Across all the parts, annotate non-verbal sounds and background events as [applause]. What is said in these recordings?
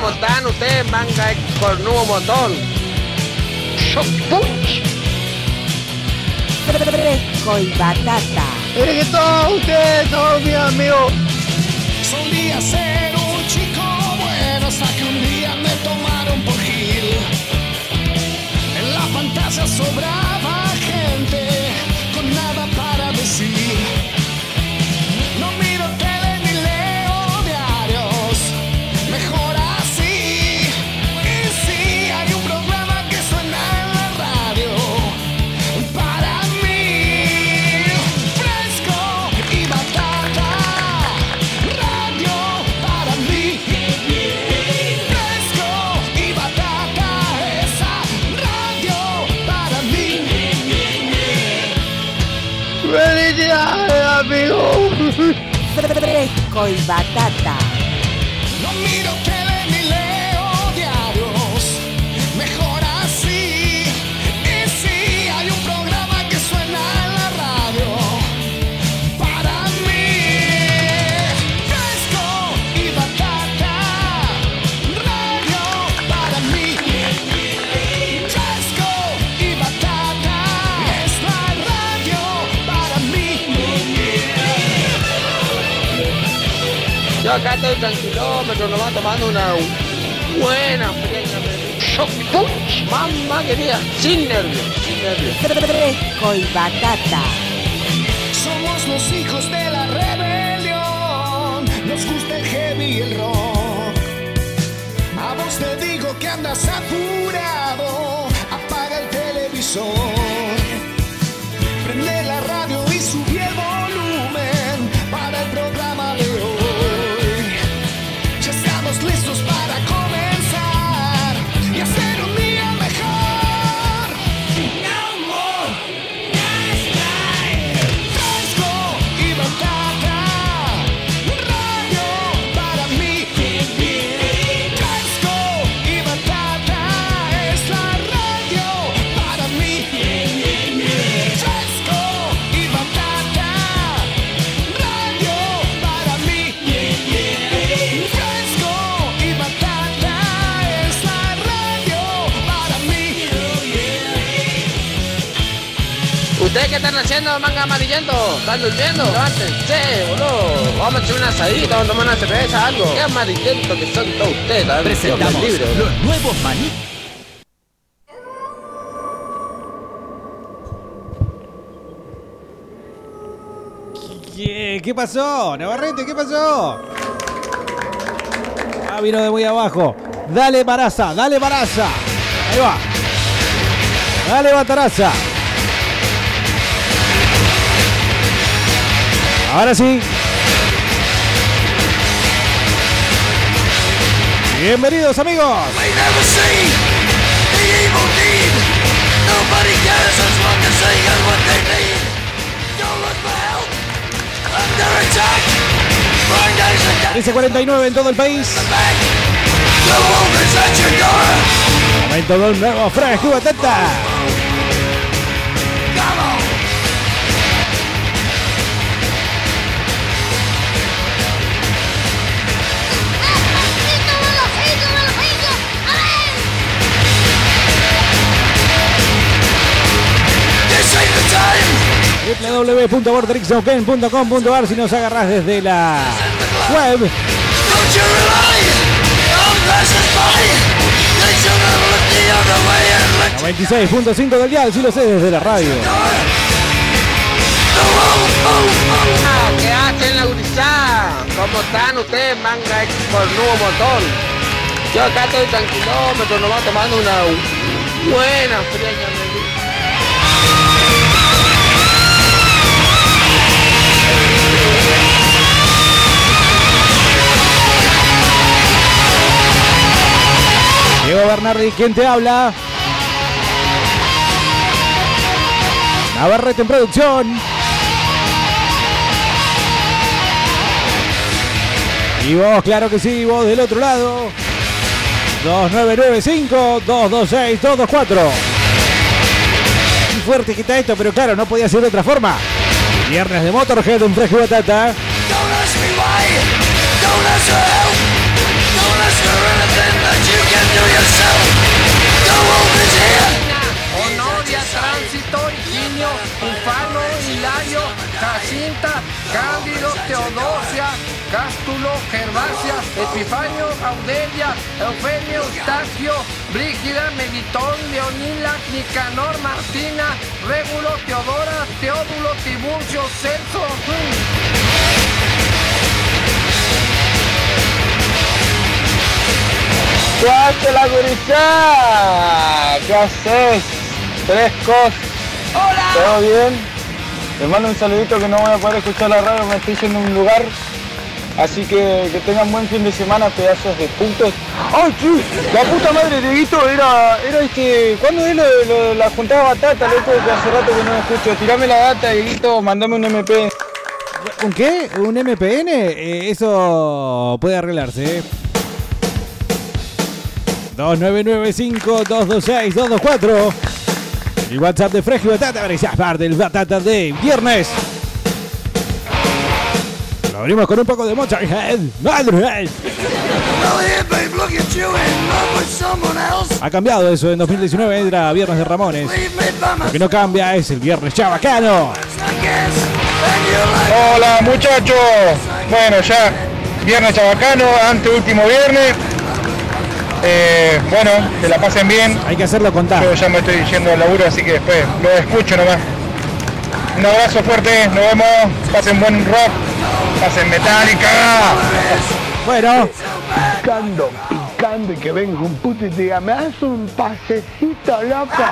¿Cómo están ustedes, manga de cornudo montón? Punch. Fresco y batata. Es que todos ustedes son mis amigos. Solía ser un chico bueno hasta que un día me tomaron por Gil. En la fantasía sobraba Fresco y batata. Acá estoy tranquilómetro, nomás tomando una buena punch. Mamá querida. Sin nervios, sin nervios. Fresco y batata. Somos los hijos de la rebelión. Nos gusta el heavy y el rock. A vos te digo que andas apurado. Apaga el televisor. ¿Ustedes qué están haciendo, manga amarillento? ¿Están durmiendo? Levántense, boludo. Vamos a echar una asadita, vamos a tomar una cerveza, algo. Qué amarillento que son todos ustedes, la verdad, Presentamos libre, boludo. los nuevos maní. ¿Qué, qué pasó? Navarrete, ¿qué pasó? Ah, vino de muy abajo. Dale, Baraza, dale, Baraza. Ahí va. Dale, Bataraza. Attack. Blind eyes are dead 13.49 en todo el país. Momento de un nuevo fresco y www.vortexoken.com.ar si nos agarrás desde la web Don't you rely on passers-by. They should have looked the other way and let 96.5 del dial, si lo sé desde la radio. Ah, ¿Qué hacen la gurizada? ¿Cómo están ustedes, manga de cornudo montón? Yo acá estoy tranquilómetro, nomás tomando una buena fría. Diego Bernardi, ¿quién te habla? Navarrete en producción. Y vos, claro que sí, vos del otro lado. 2995-226-224. Qué fuerte que esto, pero claro, no podía ser de otra forma. Viernes de Motorhead, un fresco batata. Epifanio, Audelia, Eufemio, Eustaquio, Brígida, Melitón, Leonila, Nicanor, Martina, Régulo, Teodora, Teódulo, Tiburcio, Celso. ¡Cuate la gurizada! ¿Qué haces? Frescos. ¡Hola! ¿Todo bien? Les mando un saludito que no voy a poder escuchar la radio, me estoy yendo a un lugar. Así que que tengan buen fin de semana, pedazos de puntos. ¡Ay, sí! La puta madre de Guito era, era este. ¿Cuándo es lo la juntada batata, loco? Que hace rato que no lo escucho. Tirame la data, Guito, mandame un MP. ¿Un qué? ¿Un MPN? Eh, eso puede arreglarse. ¿eh? 2995-226-224. El WhatsApp de Fresco y Batata para que seas parte del Batata de viernes. Abrimos con un poco de Motorhead. Motorhead. Ha cambiado eso en 2019, entra Viernes de Ramones. Lo que no cambia es el Viernes Chabacano. Hola muchachos. Bueno, ya viernes chabacano, ante último viernes. Eh, bueno, que la pasen bien. Hay que hacerlo contar. Yo ya me estoy yendo al laburo, así que después lo escucho nomás. Un abrazo fuerte, nos vemos. Pasen buen rock, pasen metálica. Bueno, Picando, picando y que venga un puto y te diga, me das un pasecito, loco.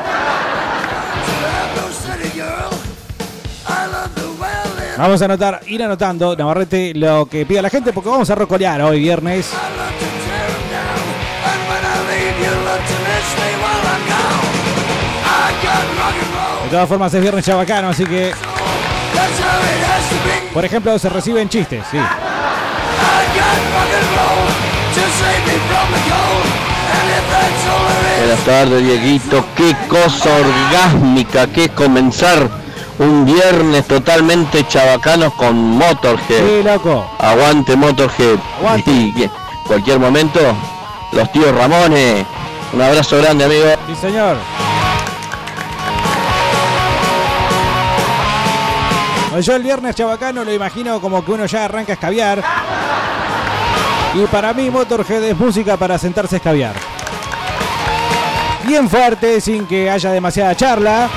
vamos a anotar, ir anotando, Navarrete, lo que pida la gente, porque vamos a rocolear hoy viernes. De todas formas es viernes chabacano, así que, por ejemplo, se reciben chistes, sí. Buenas tardes, Dieguito. Qué cosa orgásmica que es comenzar un viernes totalmente chabacanos con Motorhead. Sí, loco. Aguante Motorhead. Aguante. Y cualquier momento, los tíos Ramones. Un abrazo grande, amigo. Sí, señor. Yo el viernes chabacano lo imagino como que uno ya arranca a escabiar. Y para mí Motorhead es música para sentarse a escabiar. Bien fuerte, sin que haya demasiada charla.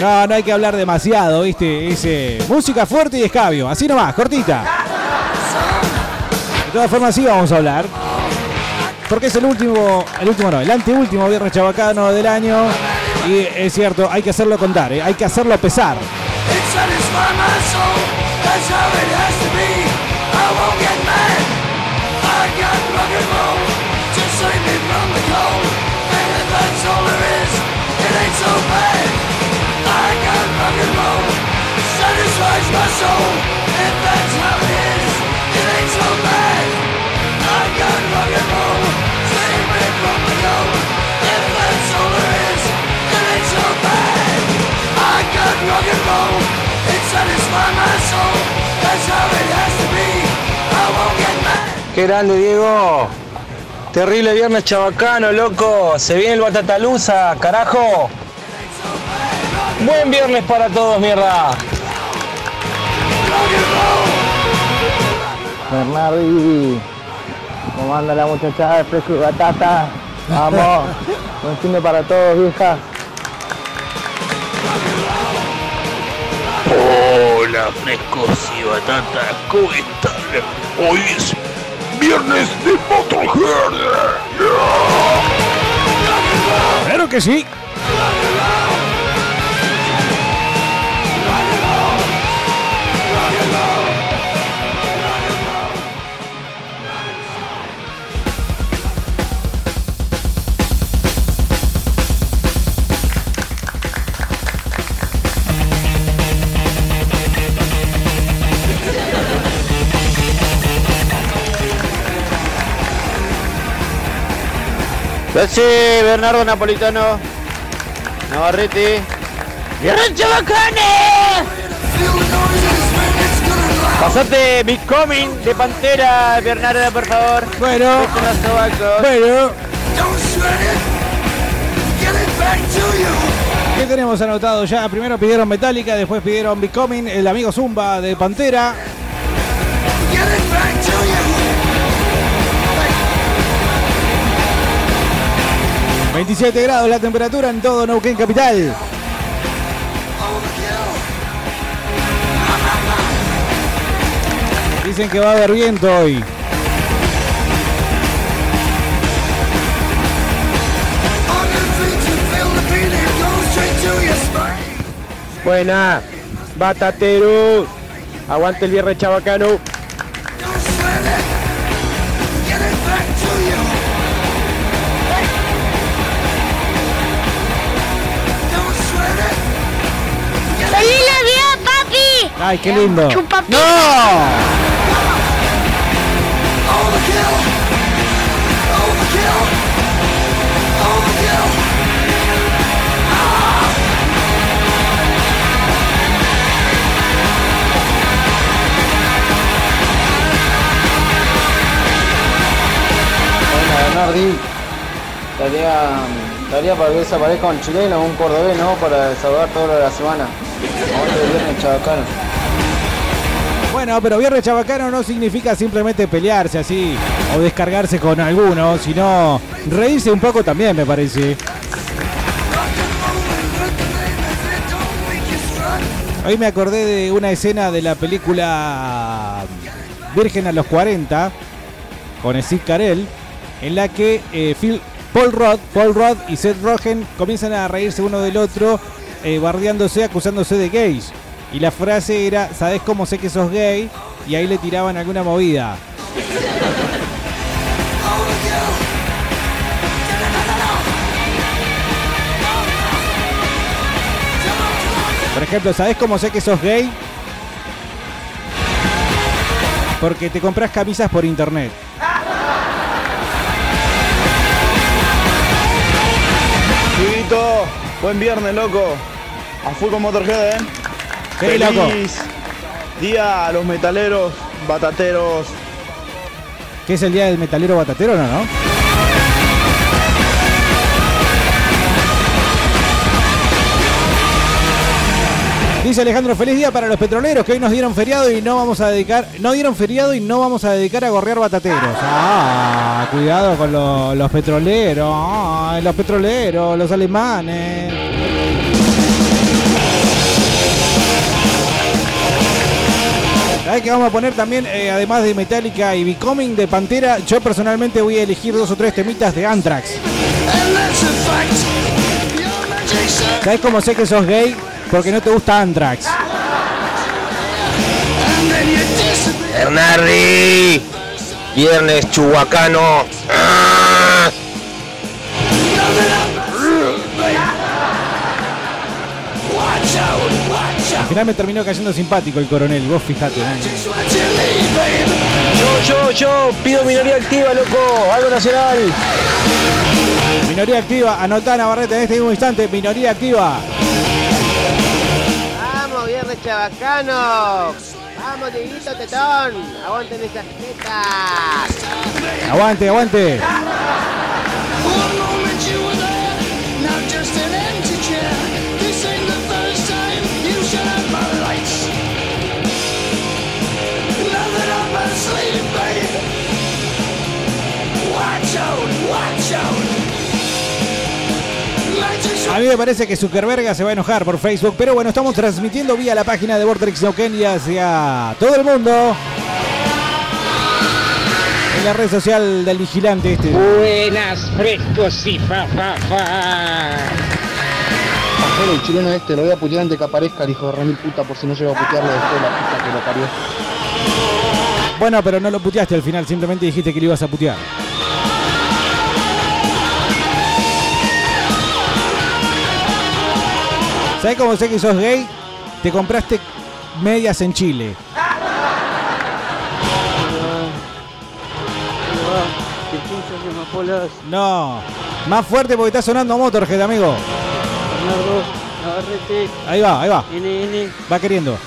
No, no hay que hablar demasiado, ¿viste? Es eh, música fuerte y escabio. Así nomás, cortita. De todas formas, sí vamos a hablar. Porque es el último, el último no, el anteúltimo viernes chabacano del año. Y es cierto, hay que hacerlo contar, ¿eh? hay que hacerlo pesar. Qué grande, Diego. Terrible viernes chabacano, loco. Se viene el Batataluza, carajo. Buen viernes para todos, mierda. Bernardi, ¿cómo anda la muchachada de fresco y batata? Vamos, buen fin de para todos, vieja. Hola, frescos y batata, ¿cómo están? Hoy es viernes de Motorhead. Claro que sí. Sí, Bernardo Napolitano. Navarrete. ¡Viernes chabacanes! Pasate Big Coming de Pantera, Bernardo, por favor. Bueno, sobacos. bueno. ¿Qué tenemos anotado ya? Primero pidieron Metallica, después pidieron Becoming, el amigo Zumba de Pantera. ...27 grados la temperatura en todo Neuquén Capital. Dicen que va a haber viento hoy. Buena. Batatero. Aguante el viernes chabacano. ¡Ay, qué lindo! ¡No! Bernardi. Tarea, tarea para que desaparezca un chileno o un cordobés, ¿no? Para lo de la semana. Aguante el viernes chabacano. Bueno, pero viernes chabacano no significa simplemente pelearse así o descargarse con alguno, sino reírse un poco también, me parece. Hoy me acordé de una escena de la película Virgen a los 40 con Steve Carell, en la que eh, Phil, Paul Rudd, Paul Rudd y Seth Rogen comienzan a reírse uno del otro, eh, bardeándose, acusándose de gays. Y la frase era, ¿sabes cómo sé que sos gay? Y ahí le tiraban alguna movida. Por ejemplo, ¿sabes cómo sé que sos gay? Porque te compras camisas por internet. Dieguito, buen viernes, loco. A full con Motorhead, ¿eh? Sí, loco. día a los metaleros, batateros. ¿Qué es el día del metalero batatero, no? no? Dice Alejandro, feliz día para los petroleros que hoy nos dieron feriado y no vamos a dedicar, no dieron feriado y no vamos a dedicar a gorrear batateros. Ah, cuidado con lo- los petroleros, ah, los petroleros, los alemanes. ¿Sabes qué vamos a poner también, eh, además de Metallica y Becoming de Pantera? Yo personalmente voy a elegir dos o tres temitas de Anthrax. ¿Sabes cómo sé que sos gay? Porque no te gusta Anthrax. Bernardi. Viernes chuhuacano. Final me terminó cayendo simpático el coronel, vos fijate. ¿no? Yo, yo, yo, pido minoría activa, loco. Algo nacional. Minoría activa, anotá Navarrete en este mismo instante, minoría activa. Vamos, viernes chabacano. Vamos, Dieguito Tetón. Aguanten esas tetas. Aguante, aguante. A mí me parece que Zuckerberg se va a enojar por Facebook, pero bueno, estamos transmitiendo vía la página de Vortex Neuquén y hacia todo el mundo. En la red social del vigilante este. Buenas, frescos y fa, fa, fa. Pajero, el chileno este, lo voy a putear antes que aparezca el hijo de remil puta por si no llego a putearlo después de la puta que lo parió. Bueno, pero no lo puteaste al final, simplemente dijiste que lo ibas a putear. ¿Sabes cómo sé que sos gay? Te compraste medias en Chile. No, más fuerte porque está sonando Motorhead, amigo. Ahí va, ahí va. Va queriendo.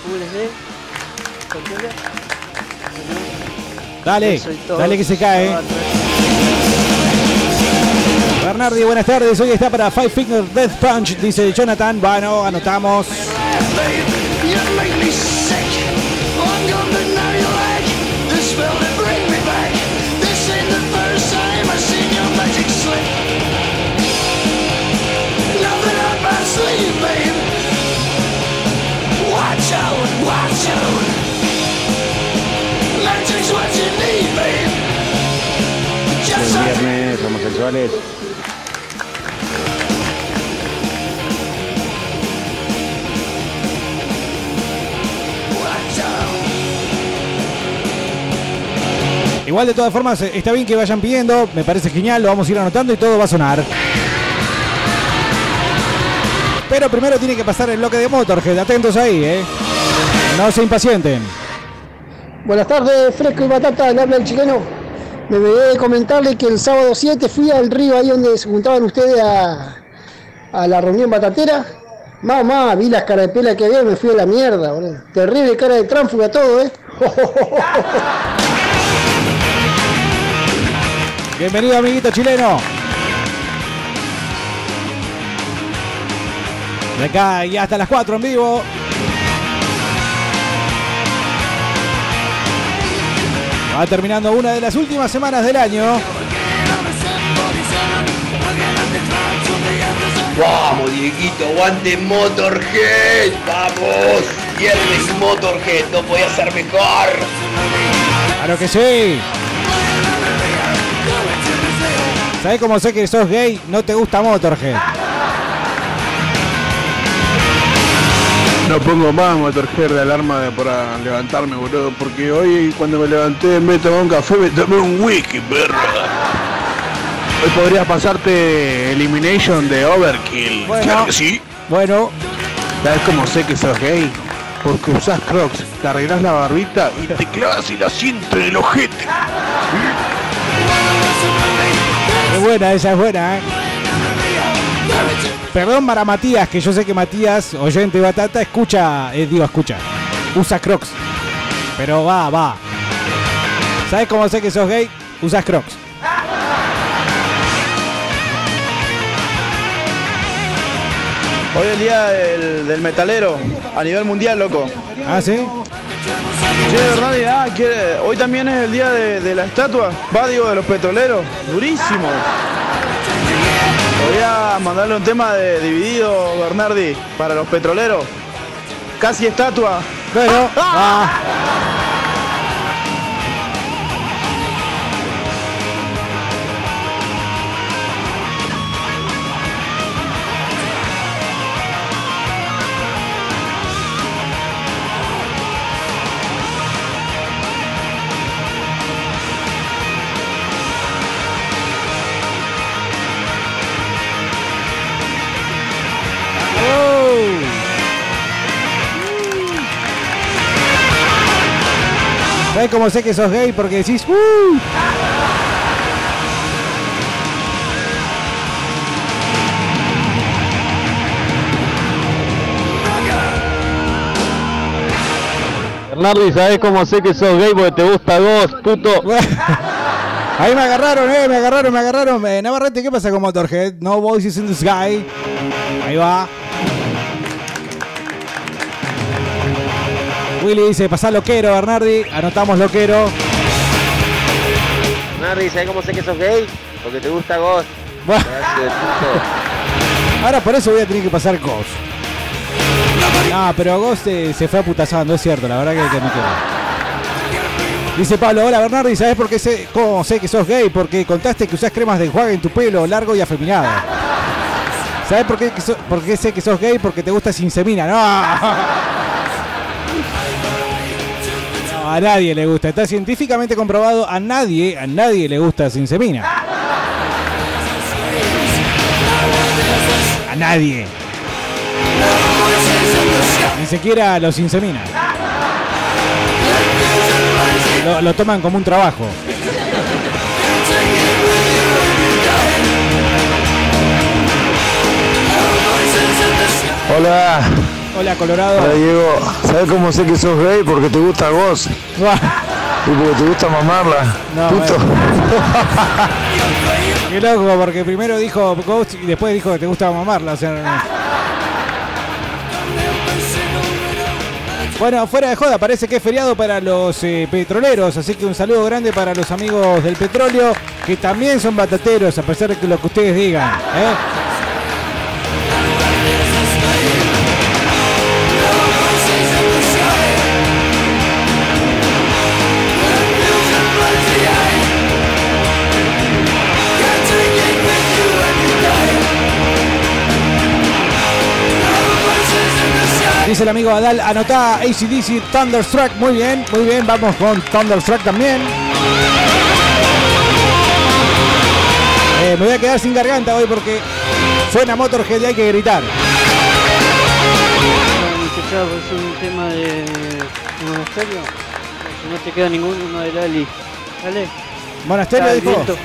Dale, dale que se cae. Bernardi, buenas tardes. Hoy está para Five Finger Death Punch, dice Jonathan. Bueno, anotamos. You make me Igual de todas formas, eh, está bien que vayan pidiendo. Me parece genial, lo vamos a ir anotando y todo va a sonar. Pero primero tiene que pasar el bloque de Motorhead. Atentos ahí, ¿eh? No se impacienten. Buenas tardes, Fresco y Batata, le habla el chileno. Me olvidé de comentarle que el sábado 7 fui al río ahí donde se juntaban ustedes a, la reunión batatera. Mamá, vi las pela que había me fui a la mierda, boludo. Terrible cara de tránfuga todo, ¿eh? [laughs] Bienvenido, amiguito chileno. De acá y hasta las 4 en vivo. Va terminando una de las últimas semanas del año. Vamos, Dieguito, aguante Motorhead. Vamos. Viernes Motorhead, no podía ser mejor. Claro que sí. ¿Sabes cómo sé que sos gay? No te gusta Motorhead. No pongo más Motorhead de alarma de- para levantarme, boludo, porque hoy cuando me levanté en vez de tomar un café me tomé un wiki, perra. Hoy podrías pasarte Elimination de Overkill. Bueno. Claro que sí. Bueno, ¿Sabes cómo sé que sos gay? Porque usás crocs, te arreglás la barbita y te clavas el asiento en el ojete. Es buena, esa es buena, ¿eh? Perdón para Matías, que yo sé que Matías, oyente batata, escucha, eh, digo, escucha, usa crocs. Pero va, va. ¿Sabes cómo sé que sos gay? Usas crocs. Hoy es el día del, del metalero a nivel mundial, loco. Ah, sí. Che, ah, ¿quiere- hoy también es el día de, de la estatua, va digo, de los petroleros. Durísimo. Voy a mandarle un tema de dividido, Bernardi, para los petroleros. Casi estatua. Pero. [laughs] ah. ¿Sabes cómo sé que sos gay? Porque decís, "Uh". Bernardi, ¿sabes cómo sé que sos gay? Porque te gusta Ghost, puto. [laughs] Ahí me agarraron, eh, me agarraron, me agarraron. Eh, Navarrete, ¿qué pasa con Motorhead? No voices in the sky. Ahí va. Willy dice, pasá loquero, Bernardi. Anotamos loquero. Nardi, ¿sabes cómo sé que sos gay? Porque te gusta Ghost. Ahora por eso voy a tener que pasar Ghost. No, pero Ghost eh, se fue aputazando, es cierto, la verdad que, que no quiero. Dice Pablo, hola Bernardi, ¿sabes por qué sé, cómo sé que sos gay? Porque contaste que usás cremas de enjuague en tu pelo largo y afeminado. ¿Sabes por qué, que por qué sé que sos gay? Porque te gusta sin semina. No. A nadie le gusta. Está científicamente comprobado. A nadie, a nadie le gusta sin semina. A nadie. Ni siquiera a los sin semina. Lo, lo toman como un trabajo. Hola. Hola, Colorado. Hola, Diego. ¿Sabes cómo sé que sos gay? Porque te gusta vos. [laughs] y porque te gusta mamarla. No, Puto. [laughs] Qué loco, porque primero dijo Ghost y después dijo que te gusta mamarla. O sea, Bueno, fuera de joda, parece que es feriado para los eh, petroleros, así que un saludo grande para los amigos del petróleo, que también son batateros, a pesar de que lo que ustedes digan. ¿eh? Dice el amigo Adal, anotá ACDC Thunderstruck. Muy bien, muy bien, vamos con Thunderstruck también. Eh, me voy a quedar sin garganta hoy porque suena Motorhead y hay que gritar. Muchachos, es un tema de monasterio. No te queda ninguno, uno de Lali. Dale. Monasterio dijo. viento.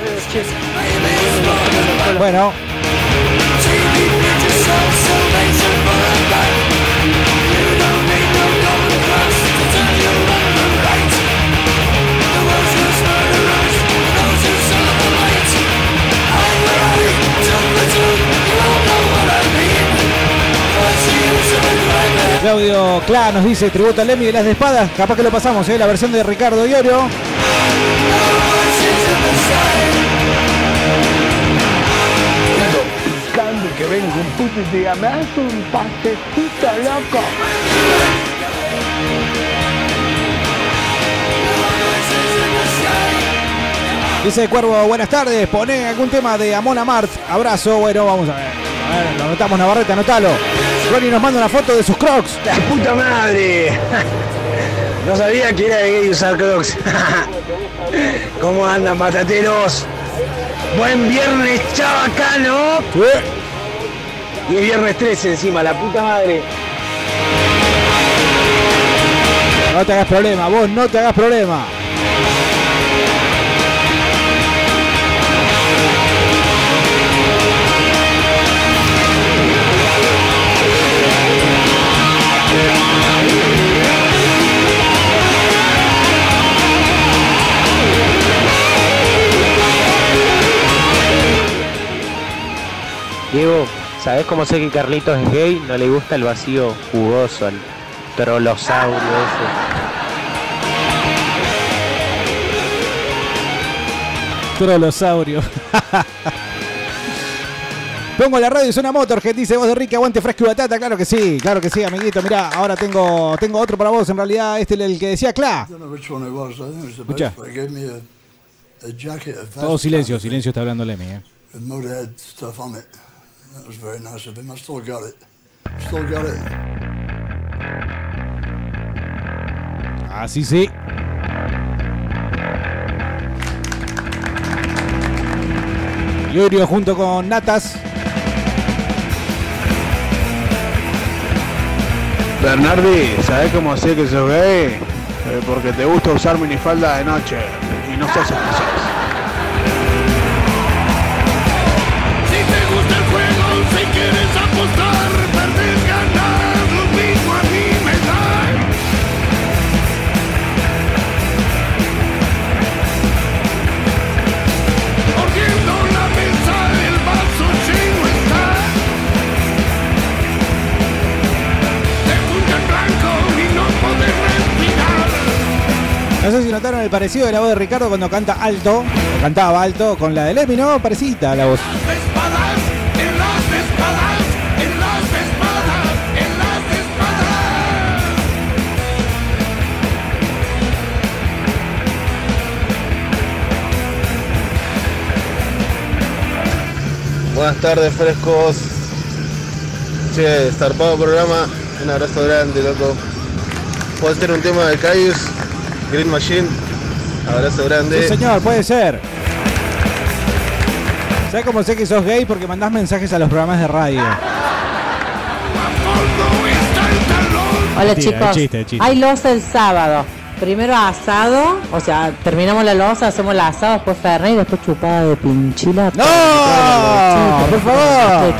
Bueno, Claudio Cla nos dice tributo a Lemmy de las de espadas. Capaz que lo pasamos, ¿eh? la versión de Ricardo Iorio. Que venga un puto y te diga, me das un pasecito, loco. Dice Cuervo, buenas tardes. Pone algún tema de Amon Amart. Abrazo. Bueno, vamos a ver. A ver, lo anotamos Navarrete, anotalo. Ronnie nos manda una foto de sus crocs. ¡La puta madre! [laughs] No sabía que era gay usar crocs. [laughs] ¿Cómo andan, patateros? Buen viernes, chabacano. Y es viernes 13 encima, la puta madre. No te hagas problema, vos no te hagas problema. Diego, ¿sabés cómo sé que Carlitos es gay? No le gusta el vacío jugoso, el trolosaurio ese. Trolosaurio. [laughs] Pongo la radio y suena Motorhead, dice voz de Ricky, aguante fresco y batata. Claro que sí, claro que sí, amiguito. Mirá, ahora tengo, tengo otro para vos. En realidad, este es el que decía Cla. Escucha. vest Todo silencio, silencio está hablando Lemmy. Eh. That was very nice of him. I still got it. Still got it. Así sí. Iorio junto con Natas. Bernardi, ¿sabés cómo sé que sos gay? Eh, porque te gusta usar minifalda de noche y no sos especial. Si No sé si notaron el parecido de la voz de Ricardo cuando canta alto. o Cantaba alto con la de Lemmy, ¿no? Parecida la voz. Espadas, en las espadas, en las espadas, en las espadas. Buenas tardes, frescos. Che, zarpado programa. Un abrazo grande, loco. ¿Puedo hacer un tema de Caius? Green Machine. Abrazo grande. Sí, señor, puede ser. ¿Sabes cómo sé que sos gay? Porque mandás mensajes a los programas de radio. Hola Mentira, chicos, chiste, chiste. hay loza el sábado. Primero asado, o sea, terminamos la loza, hacemos el asado, después fernet y después chupada de pinchila. ¡No! ¡Por favor!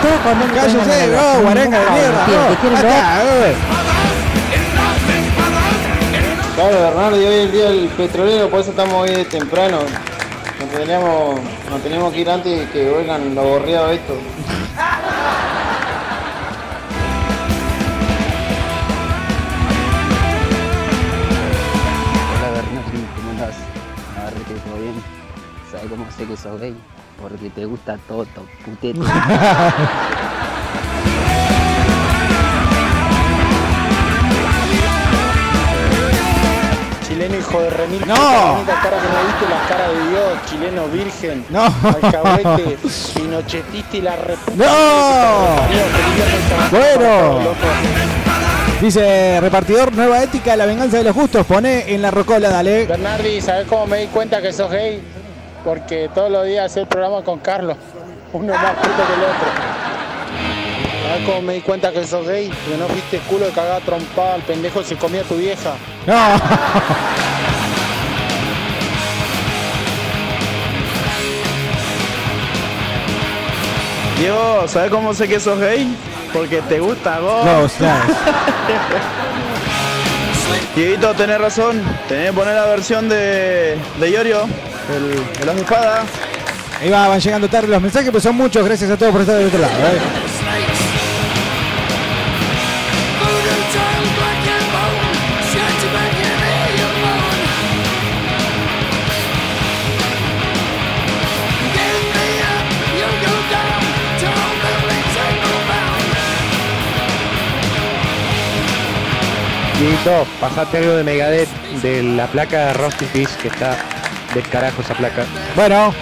todo con un Cállese, no, guarenga de mierda. Claro, Bernardo, y hoy es el día del petrolero, por eso estamos hoy de temprano. Nos teníamos, nos teníamos que ir antes de que oigan lo aburrido esto. Hola Bernardo, ¿cómo andás? Agarrete, ¿todo bien? ¿Sabes cómo sé que sos gay? Porque te gusta Toto, putete. [laughs] Chileno hijo de remil. No. Cara que no viste la cara de Dios, chileno virgen. No. Alcahuete, [laughs] pinochetista y la reputa. ¡No! Bueno. Dice repartidor, nueva ética, la venganza de los justos. Pone en la rocola, dale. Bernardi, ¿sabes cómo me di cuenta que sos gay? Porque todos los días hacer el programa con Carlos, uno más puto que el otro. ¿Sabes cómo me di cuenta que sos gay? Que no fuiste culo de cagada trompada al pendejo se comía tu vieja. No. Diego, ¿sabes cómo sé que sos gay? Porque te gusta vos. No, claro. [laughs] Dieguito, tenés razón. Tenés que poner la versión de, de Iorio, el, de las espadas. Ahí va, van llegando tarde los mensajes, pues son muchos. Gracias a todos por estar del otro lado. eh. Dieguito, pasate algo de Megadeth, de la placa de Rusty Fish, que está del carajo esa placa. Bueno.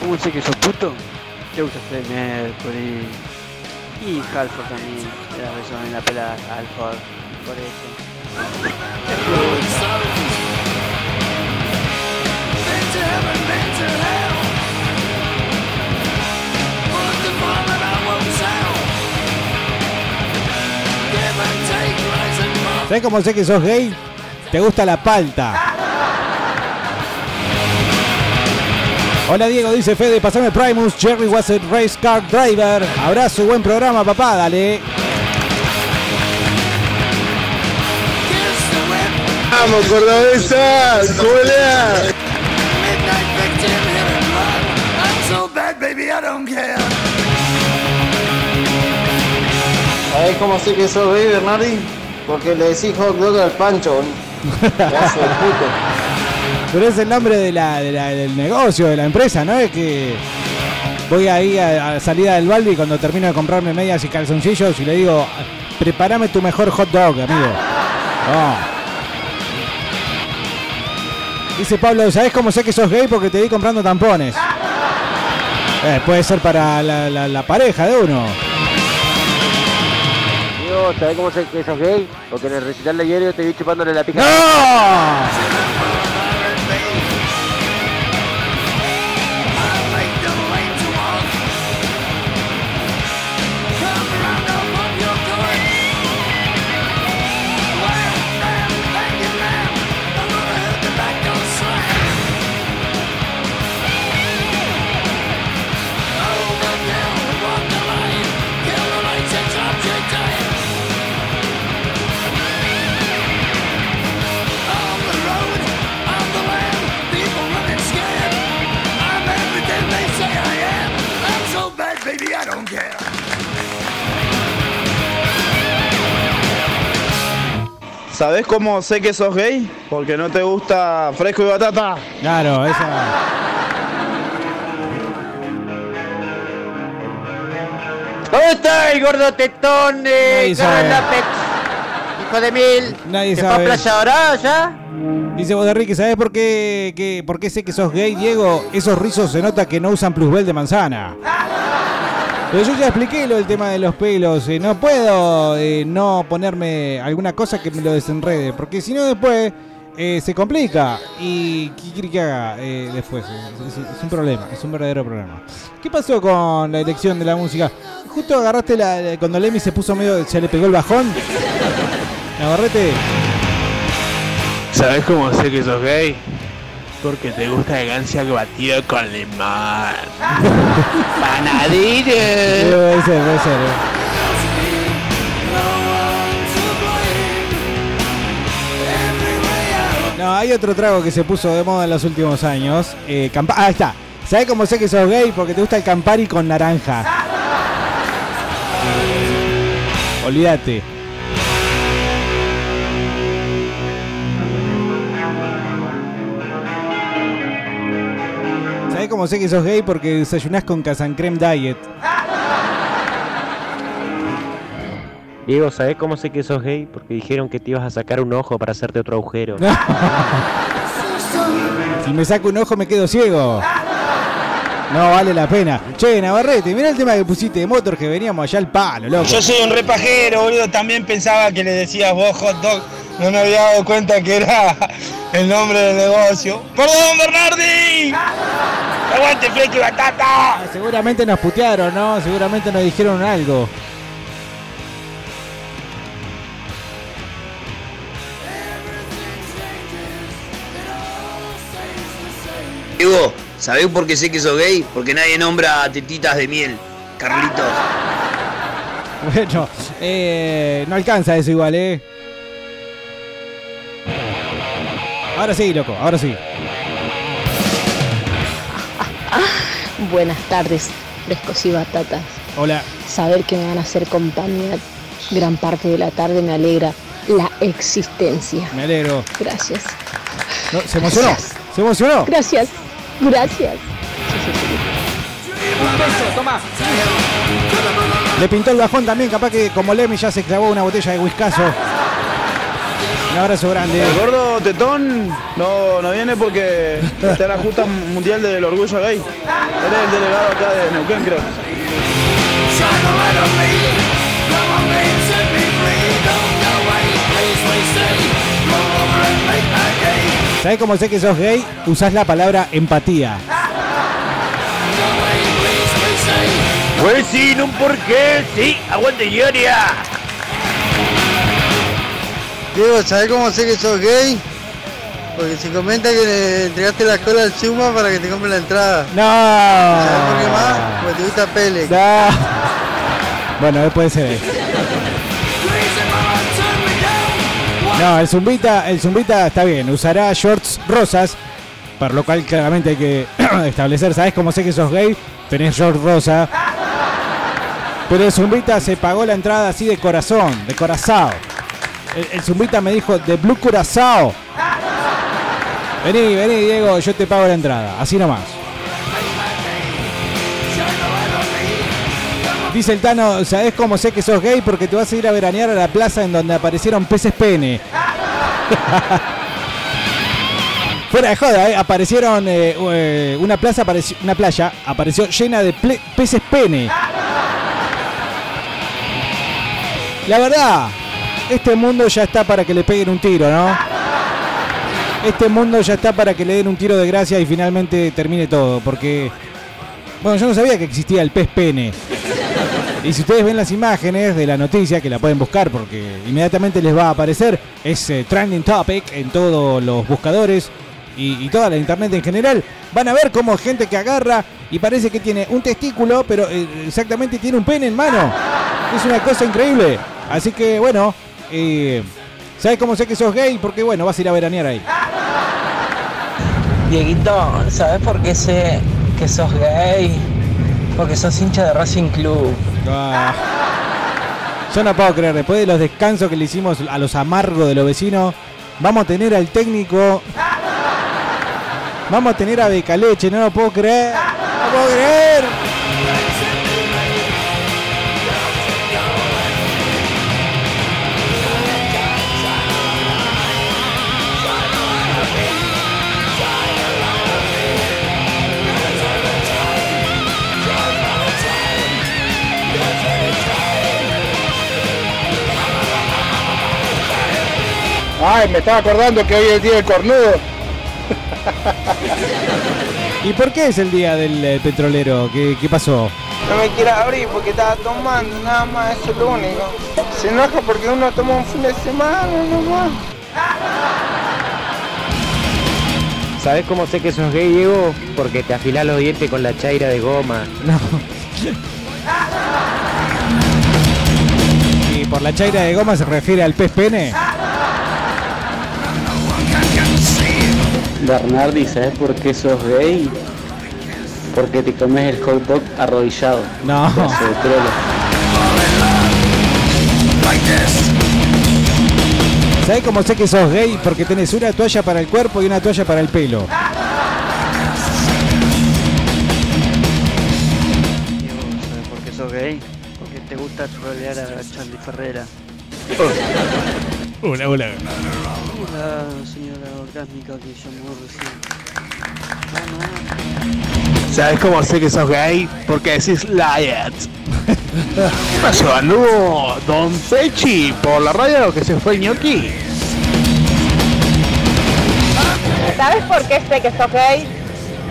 ¿Cómo sé que sos puto? Te gusta Fred Mercury. Y Halford también. Era razón en la pelada Halford. Por eso. ¿Sabes cómo sé que sos gay? Te gusta la palta. Hola Diego, dice Fede, pasame Primus, Jerry was a race car driver. Abrazo y buen programa, papá, dale. Vamos, cordobesa, culea. I'm so bad, baby, I don't care. ¿Sabés cómo sé que sos gay, Bernardi? Porque le decís hot dog al pancho. [laughs] Pedazo de puto. Pero es el nombre de la, de la- del negocio, de la empresa, ¿no? Es que voy ahí a, a salida del balde y cuando termino de comprarme medias y calzoncillos y le digo, prepárame tu mejor hot dog, amigo. [laughs] Dice Pablo, ¿sabes cómo sé que sos gay? Porque te vi comprando tampones. [laughs] Eh, puede ser para la, la- la pareja de uno. ¿Sabés cómo sé que sos gay? Porque en el recital de ayer yo te vi chupándole la pica. ¡No! ¿Sabés cómo sé que sos gay? Porque no te gusta fresco y batata. Claro, esa. ¿Dónde está el gordo tetón de Nadie sabe. Carol Lápex? Hijo de mil. Nadie ¿Se fue a sabe. Playa Dorada ya? Dice vos de Ricky, ¿sabés por qué, que- por qué sé que sos gay, Diego? Esos rizos se nota que no usan plusbel de manzana. Pero yo ya expliqué lo del tema de los pelos. eh, no puedo eh, no ponerme alguna cosa que me lo desenrede. Porque si no después eh, se complica. ¿Y qué quiere que haga después? Es, un problema, es un verdadero problema. ¿Qué pasó con la elección de la música? Justo agarraste la- cuando Lemmy se puso medio, se le pegó el bajón. Agarrete. ¿Sabes cómo sé que sos gay? Porque te gusta el gancia batido con limón. [laughs] Sí, puede ser, puede ser. eh. No, hay otro trago que se puso de moda en los últimos años. Eh, Campa- ah, ahí está. ¿Sabes cómo sé que sos gay? Porque te gusta el Campari con naranja. [laughs] Olvídate. ¿Sabes cómo sé que sos gay? Porque desayunás con Casancrem Diet. Diego, ¿sabés cómo sé que sos gay? Porque dijeron que te ibas a sacar un ojo para hacerte otro agujero. [laughs] Si me saco un ojo me quedo ciego. No vale la pena. Che, Navarrete, mira el tema que pusiste de motor que veníamos allá al palo, loco. Yo soy un repajero, boludo. También pensaba que le decías vos hot dog. No me había dado cuenta que era el nombre del negocio. ¡Perdón, Bernardi! ¡Aguante, fresco y batata! Seguramente nos putearon, ¿no? Seguramente nos dijeron algo. Diego, ¿sabés por qué sé que sos gay? Porque nadie nombra a tetitas de miel. Carlitos. Bueno, eh, no alcanza eso igual, ¿eh? Ahora sí, loco, ahora sí. [laughs] Buenas tardes, frescos y batatas. Hola. Saber que me van a hacer compañía gran parte de la tarde me alegra la existencia. Me alegro. Gracias. No, ¿Se emocionó? ¿Se emocionó? Gracias. Gracias. toma. Le pintó el bajón también, capaz que como Lemmy ya se clavó una botella de whiskazo. Un abrazo grande. El gordo tetón no, no viene porque está en la justa mundial del orgullo gay. Eres el delegado acá de Neuquén, creo. ¿Sabés cómo sé que sos gay? Usás la palabra empatía. Pues sí, no por qué, sí, aguante Ioria. Diego, ¿sabes cómo sé que sos gay? Porque se comenta que le entregaste la cola al Chuma para que te compre la entrada. No. ¿Sabes por qué más? Porque te gusta Pele. No. Bueno, después se No, el Zumbita, el Zumbita está bien, usará shorts rosas, por lo cual claramente hay que [clears throat] establecer, ¿sabes cómo sé que sos gay? Tenés shorts rosa. Pero el Zumbita se pagó la entrada así de corazón, de corazao. El, el Zumbita me dijo, de Blue Corazao. Vení, vení, Diego, yo te pago la entrada, así nomás. Dice el Tano, ¿sabés cómo sé que sos gay? Porque te vas a ir a veranear a la plaza en donde aparecieron peces pene. [laughs] Fuera de joda, ¿eh? aparecieron eh, eh, una plaza, apareció- una playa, apareció llena de peces pene. La verdad, este mundo ya está para que le peguen un tiro, ¿no? Este mundo ya está para que le den un tiro de gracia y finalmente termine todo, porque bueno, yo no sabía que existía el pez pene. Y si ustedes ven las imágenes de la noticia, que la pueden buscar porque inmediatamente les va a aparecer, es eh, trending topic en todos los buscadores y, toda la internet en general, van a ver cómo gente que agarra y parece que tiene un testículo, pero eh, exactamente tiene un pene en mano. Es una cosa increíble. Así que bueno, eh, ¿sabes cómo sé que sos gay? Porque bueno, vas a ir a veranear ahí. Dieguito, ¿sabes por qué sé que sos gay? Porque sos hincha de Racing Club. Ah. Yo no puedo creer, después de los descansos que le hicimos a los amargos de los vecinos, vamos a tener al técnico. Vamos a tener a Becaleche, no lo puedo creer. No puedo creer. Ay, me estaba acordando que hoy es el día del cornudo. ¿Y por qué es el día del eh, petrolero? ¿Qué, qué pasó? No me quiere abrir porque estaba tomando, nada más, eso es lo único. Se enoja porque uno toma un fin de semana nomás. ¿Sabes cómo sé que sos gay, Diego? Porque te afilás los dientes con la chaira de goma. No. Y por la chaira de goma se refiere al pez pene. Bernardi, ¿sabes por qué sos gay? Porque te comes el hot dog arrodillado. No. [laughs] ¿Sabés cómo sé que sos gay? Porque tenés una toalla para el cuerpo y una toalla para el pelo. ¿sabes por qué sos gay? Porque te gusta trolear a Charlie Ferrera. Hola, hola. Hola, señora orgásmica que llamó recién. ¿Sabes cómo sé que sos gay? Porque decís Liat. ¿Qué pasó? ¿Anduvo Don Pechi por la radio que se fue el ñoqui? ¿Sabes por qué sé que sos gay?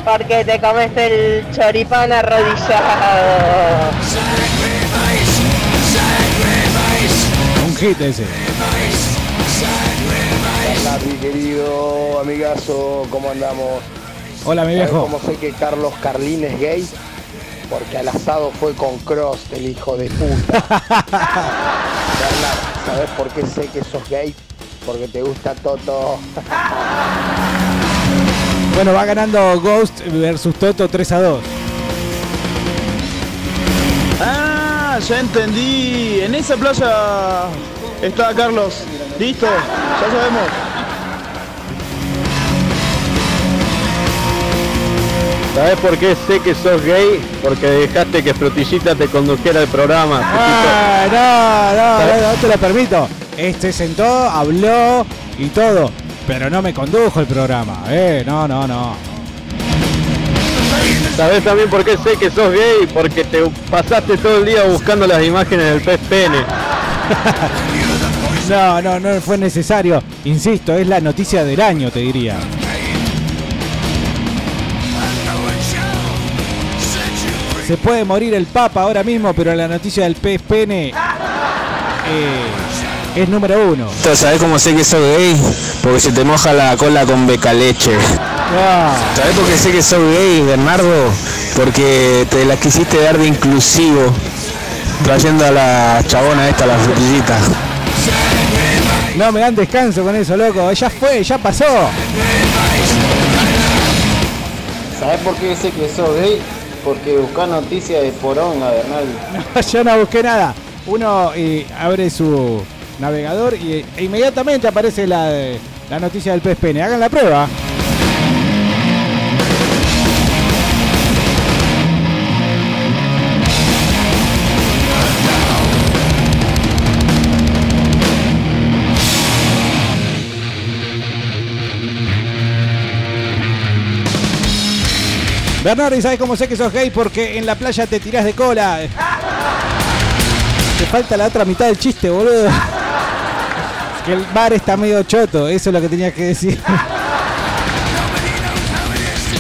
Porque te comes el choripán arrodillado. Un hit ese. Hola, mi querido amigazo, ¿cómo andamos? Hola, mi ¿Sabes viejo. cómo sé que Carlos Carlín es gay? Porque al asado fue con Cross, el hijo de puta. [laughs] ¿sabes por qué sé que sos gay? Porque te gusta Toto. [laughs] Bueno, va ganando Ghost versus Toto 3 a 2. Ah, ya entendí. En esa playa está Carlos. Listo, ya sabemos. ¿Sabes por qué sé que sos gay? Porque dejaste que Frutillita te condujera el programa. Ah, no, no, no, no te lo permito. Este sentó, habló y todo. Pero no me condujo el programa. Eh, no, no, no. ¿Sabes también por qué sé que sos gay? Porque te pasaste todo el día buscando las imágenes del pez pene. [laughs] No, no, no fue necesario. Insisto, es la noticia del año, te diría. Se puede morir el Papa ahora mismo, pero la noticia del pez pene eh, es número uno. ¿Sabes cómo sé que sos gay? Porque se te moja la cola con beca leche. ¿Sabes por qué sé que sos gay, Bernardo? Porque te la quisiste dar de inclusivo, trayendo a la chabona esta, la frutillita. No me dan descanso con eso, loco. Ya fue, ya pasó. ¿Sabes por qué sé que sos gay? Porque buscás noticias de poronga, Bernardi. No, [laughs] yo no busqué nada. Uno eh, abre su navegador y e inmediatamente aparece la, la noticia del pez pene. Hagan la prueba. Bernardo, ¿y sabes cómo sé que sos gay? Porque en la playa te tirás de cola. Te falta la otra mitad del chiste, boludo. Que el bar está medio choto, eso es lo que tenías que decir.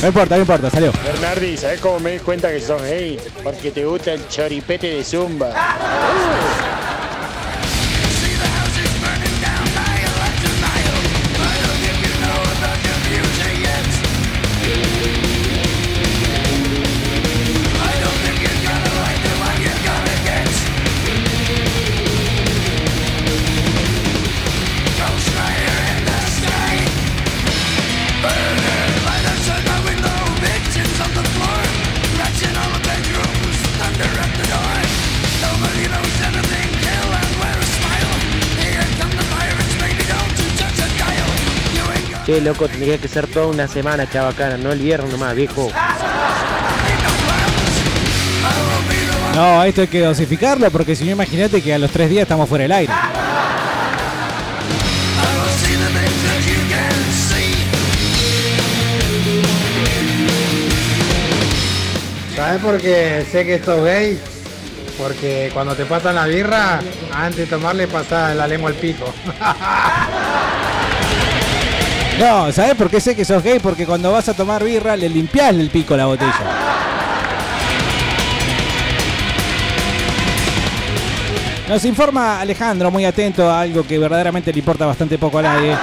No importa, no importa, salió. Bernardi, ¿sabes cómo me di cuenta que sos gay? Porque te gusta el choripete de zumba. Che, loco, tendría que ser toda una semana, chabacana, no el viernes nomás, viejo. No, esto hay que dosificarlo porque si no, imagínate que a los tres días estamos fuera del aire. ¿Sabes por qué sé que sos gay? Porque cuando te pasan la birra, antes de tomarle pasás la lengua al pico. [laughs] No, ¿sabes por qué sé que sos gay? Porque cuando vas a tomar birra le limpiás el pico a la botella. Nos informa Alejandro, muy atento a algo que verdaderamente le importa bastante poco al aire.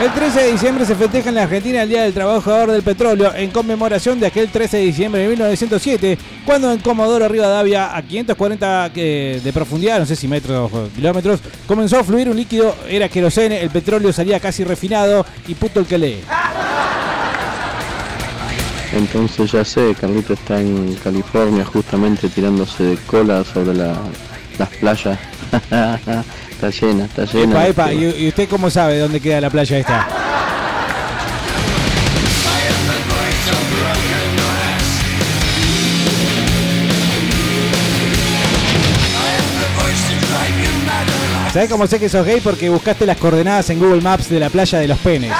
El 13 de diciembre se festeja en la Argentina el Día del Trabajador del Petróleo en conmemoración de aquel 13 de diciembre de 1907, cuando en Comodoro Rivadavia, a 540 eh, de profundidad, no sé si metros o kilómetros, comenzó a fluir un líquido, era querosene, el petróleo salía casi refinado y puto el que lee. Entonces ya sé, Carlito está en California justamente tirándose de cola sobre la- las playas. [laughs] está llena, está llena. Epa, epa, ¿y, y usted cómo sabe dónde queda la playa esta? ¿Sabés cómo sé que sos gay? Porque buscaste las coordenadas en Google Maps de la playa de los penes.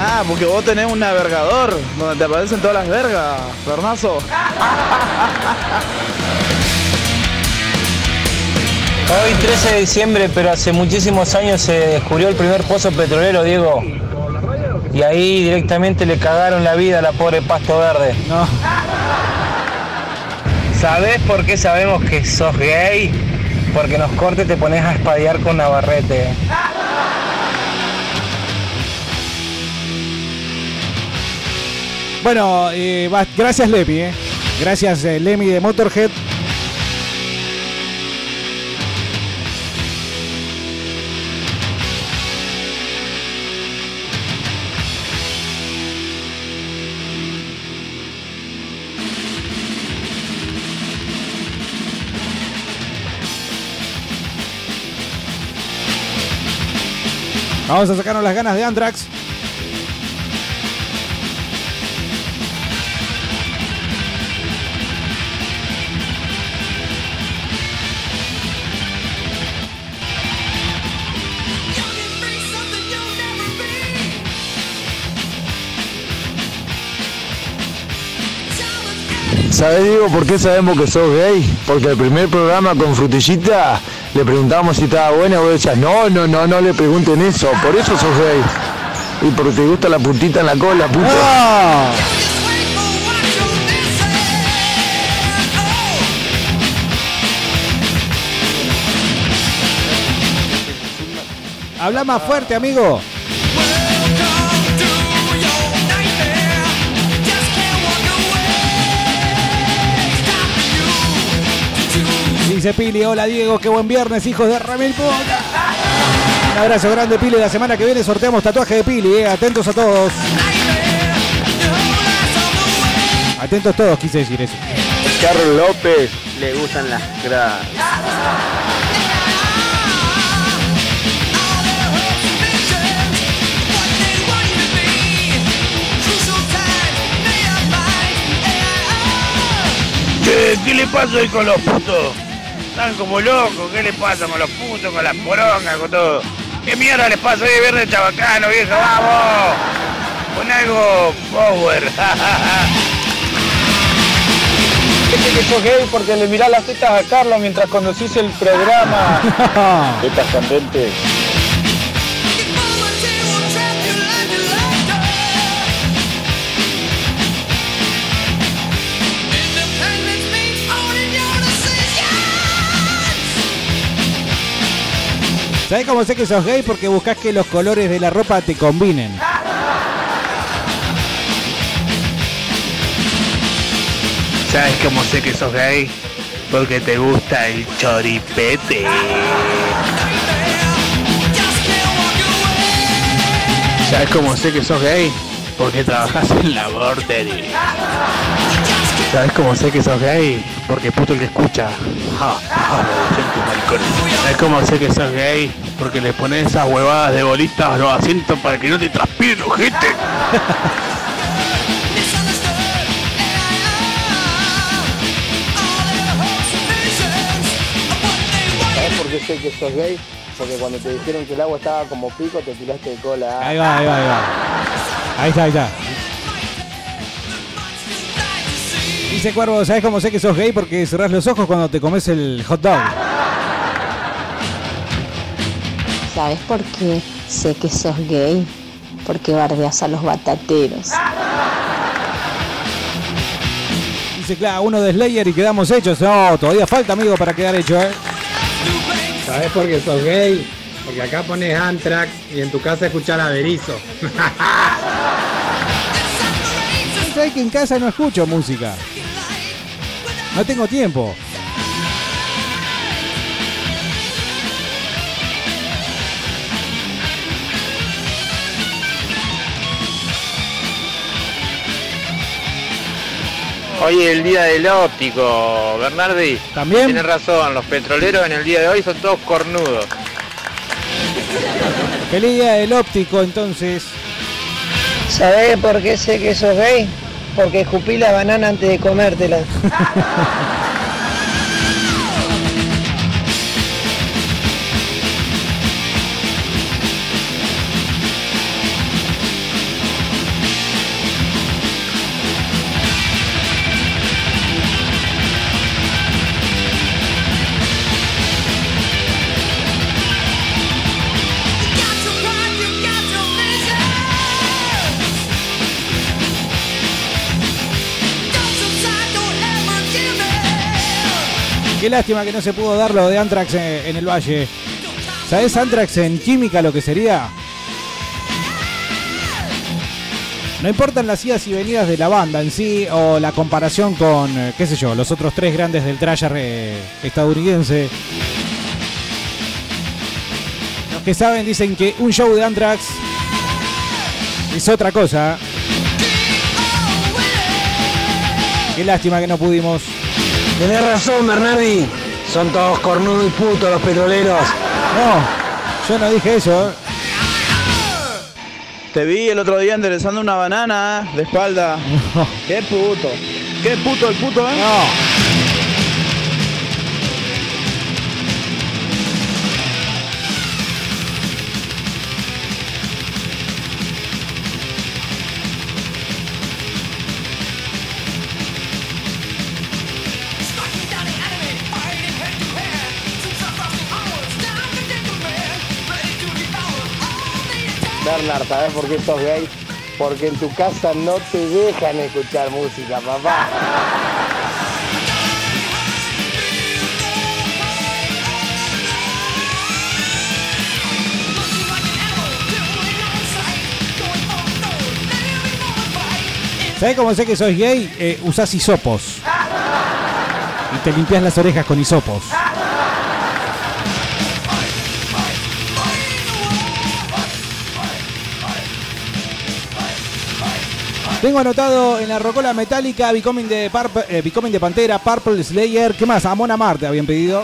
Ah, porque vos tenés un navegador donde te aparecen todas las vergas, Fernazo. Hoy 13 de diciembre, pero hace muchísimos años se descubrió el primer pozo petrolero, Diego. Y ahí directamente le cagaron la vida a la pobre Pasto Verde. No. ¿Sabés por qué sabemos que sos gay? Porque nos corte te pones a espadear con Navarrete. Bueno, eh, gracias Lemmy, eh. Gracias eh, Lemmy de Motorhead. Vamos a sacarnos las ganas de Anthrax. ¿Sabés, Diego, por qué sabemos que sos gay? Porque el primer programa con Frutillita le preguntábamos si estaba buena vos decías, no, no, no, no le pregunten eso, por eso sos gay. Y porque te gusta la puntita en la cola, puta. Habla más fuerte, amigo. Dice Pili, hola Diego, qué buen viernes, hijos de Ramil puta. Un abrazo grande, Pili. La semana que viene sorteamos tatuaje de Pili, eh. Atentos a todos. Atentos todos, quise decir eso. Carlos López le gustan las gradas. Che, ¿qué le pasa hoy con los putos? Están como locos, ¿qué le pasa con los putos, con las porongas, con todo? ¿Qué mierda les pasa hoy de viernes chabacano, vieja? ¡Vamos! Con algo power. Dice [laughs] que sos gay porque le mirás las tetas a Carlos mientras conducís el programa. [laughs] Tetas candentes. ¿Sabés cómo sé que sos gay? Porque buscas que los colores de la ropa te combinen. ¿Sabes cómo sé que sos gay? Porque te gusta el choripete. ¿Sabes cómo sé que sos gay? Porque trabajas en la bordería. ¿Sabes cómo sé que sos gay? Porque puto el que escucha. Ja, ja. ¿Sabes cómo sé que sos gay? Porque le pones esas huevadas de bolitas a los asientos para que no te transpiren, ojete. ¿Sabes por qué sé que sos gay? Porque cuando te dijeron que el agua estaba como pico, te tiraste de cola. Ahí va, ahí va, ahí va. Ahí está, ahí está. Dice Cuervo, ¿sabes cómo sé que sos gay? Porque cerrás los ojos cuando te comes el hot dog. ¿Sabes por qué sé que sos gay? Porque bardeas a los batateros. Dice, claro, uno de Slayer y quedamos hechos. No, todavía falta, amigo, para quedar hecho, ¿eh? ¿Sabes por qué sos gay? Porque acá pones Anthrax y en tu casa escuchar a Berizo. [laughs] ¿Sabes que en casa no escucho música? No tengo tiempo. Hoy es el día del óptico, Bernardi. También. Tienes razón, los petroleros en el día de hoy son todos cornudos. Feliz día del óptico, entonces. ¿Sabés por qué sé que sos gay? Porque escupí la banana antes de comértela. [laughs] Qué lástima que no se pudo dar lo de Anthrax en, en el Valle. ¿Sabes Anthrax en química lo que sería? No importan las idas y venidas de la banda en sí o la comparación con, eh, qué sé yo, los otros tres grandes del trasher eh, estadounidense. Los que saben dicen que un show de Anthrax es otra cosa. Qué lástima que no pudimos. Tenés razón, Bernardi. Son todos cornudos y putos los petroleros. No, yo no dije eso. ¿eh? Te vi el otro día enderezando una banana ¿eh? de espalda. [laughs] Qué puto. Qué puto el puto, ¿eh? Bernard, ¿sabes por qué sos gay? Porque en tu casa no te dejan escuchar música, papá. ¿Sabes cómo sé que sos gay? Eh, usás hisopos. Y te limpias las orejas con hisopos. Tengo anotado en la rocola metálica Becoming de, eh, de Pantera, Purple Slayer. ¿Qué más? Amon Marte habían pedido.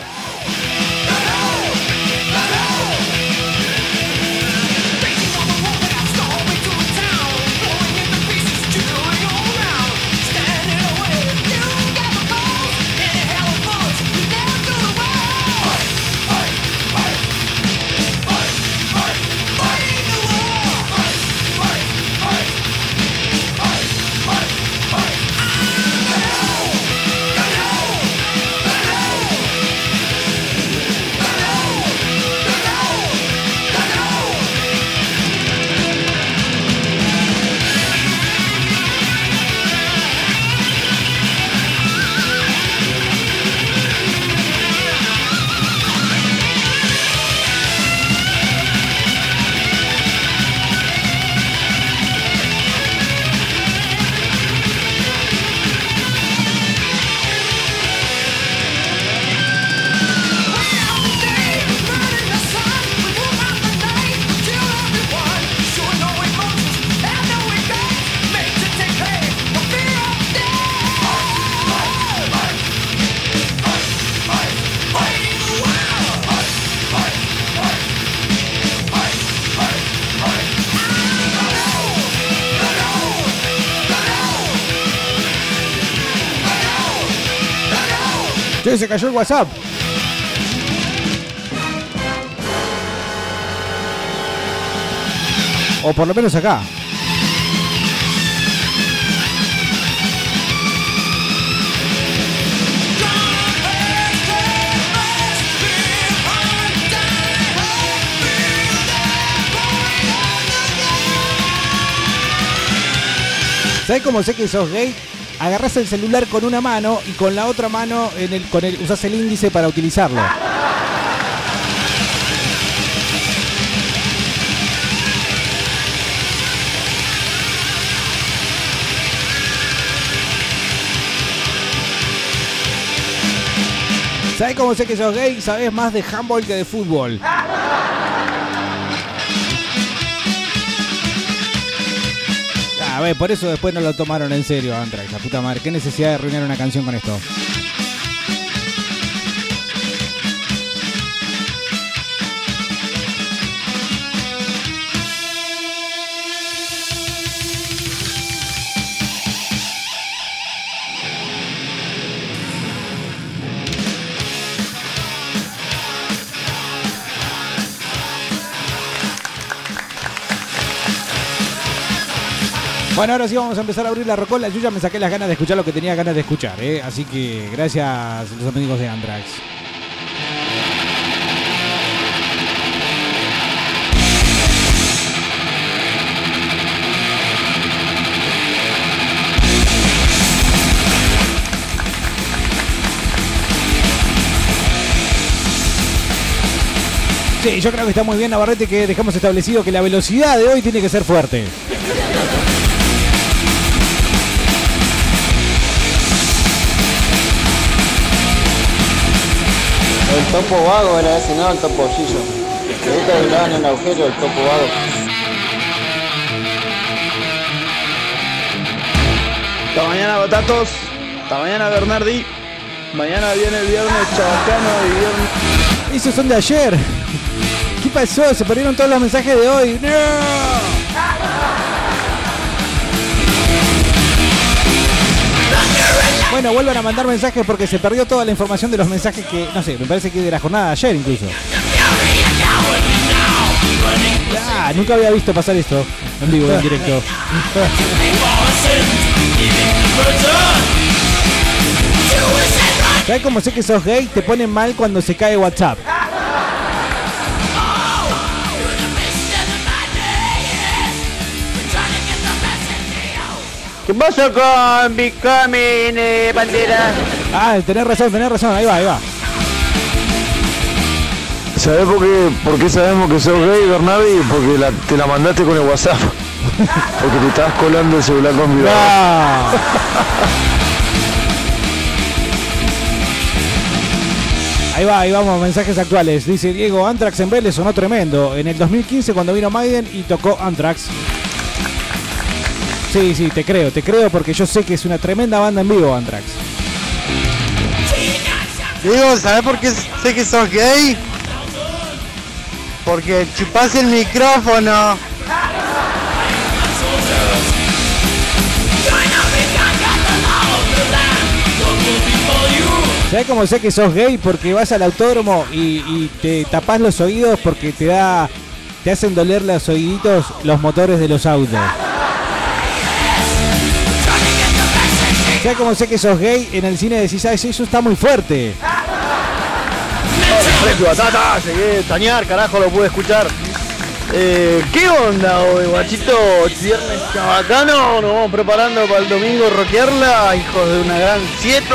Cayó el WhatsApp. O por lo menos acá. ¿Sabes cómo sé que sos gay? agarras el celular con una mano y con la otra mano en el, usas el índice para utilizarlo. ¿Sabes cómo sé que sos gay? Sabes más de handball que de fútbol. Por eso después no lo tomaron en serio, Antrax. La puta madre. ¿Qué necesidad de arruinar una canción con esto? Bueno, ahora sí vamos a empezar a abrir la rocola. Yo ya me saqué las ganas de escuchar lo que tenía ganas de escuchar, ¿eh? Así que gracias los amigos de Andrax. Sí, yo creo que está muy bien Navarrete que dejamos establecido que la velocidad de hoy tiene que ser fuerte. Topo vago era ese, no el topollillo. Que ahorita hablaban en el agujero el topo vago. Hasta mañana, batatos. Hasta mañana, Bernardi. Mañana viene el viernes chabacano y viernes. Esos son de ayer. ¿Qué pasó? Se perdieron todos los mensajes de hoy. ¡No! Bueno, vuelvan a mandar mensajes porque se perdió toda la información de los mensajes que, no sé, me parece que de la jornada de ayer incluso. Ah, nunca había visto pasar esto en vivo, en directo. [laughs] ¿Sabes cómo sé que sos gay? Te pone mal cuando se cae WhatsApp. ¿Qué pasa con Becoming eh, Bandera? Ah, tenés razón, tenés razón, ahí va, ahí va. ¿Sabés por qué, por qué sabemos que sos gay, Bernardi? Porque la- te la mandaste con el WhatsApp. [laughs] Porque te estabas colando el celular con vibrador. Ahí va, ahí vamos, mensajes actuales. Dice Diego, Anthrax en Vélez sonó tremendo. En el 2015 cuando vino Maiden y tocó Anthrax. Sí, sí, te creo, te creo porque yo sé que es una tremenda banda en vivo, Anthrax. Diego, ¿sabes por qué sé que sos gay? Porque chupás el micrófono. ¿Sabes cómo sé que sos gay? Porque vas al autódromo y, y te tapás los oídos porque te da. te hacen doler los oíditos los motores de los autos. ¿Sabes cómo sé que sos gay? En el cine decís, ¿sabes? Eso está muy fuerte. Fresco batata, llegué a tañar, carajo, lo pude escuchar. Eh, ¿Qué onda hoy, guachito? Viernes chabacano, nos vamos preparando para el domingo rockearla, hijos de una gran siete.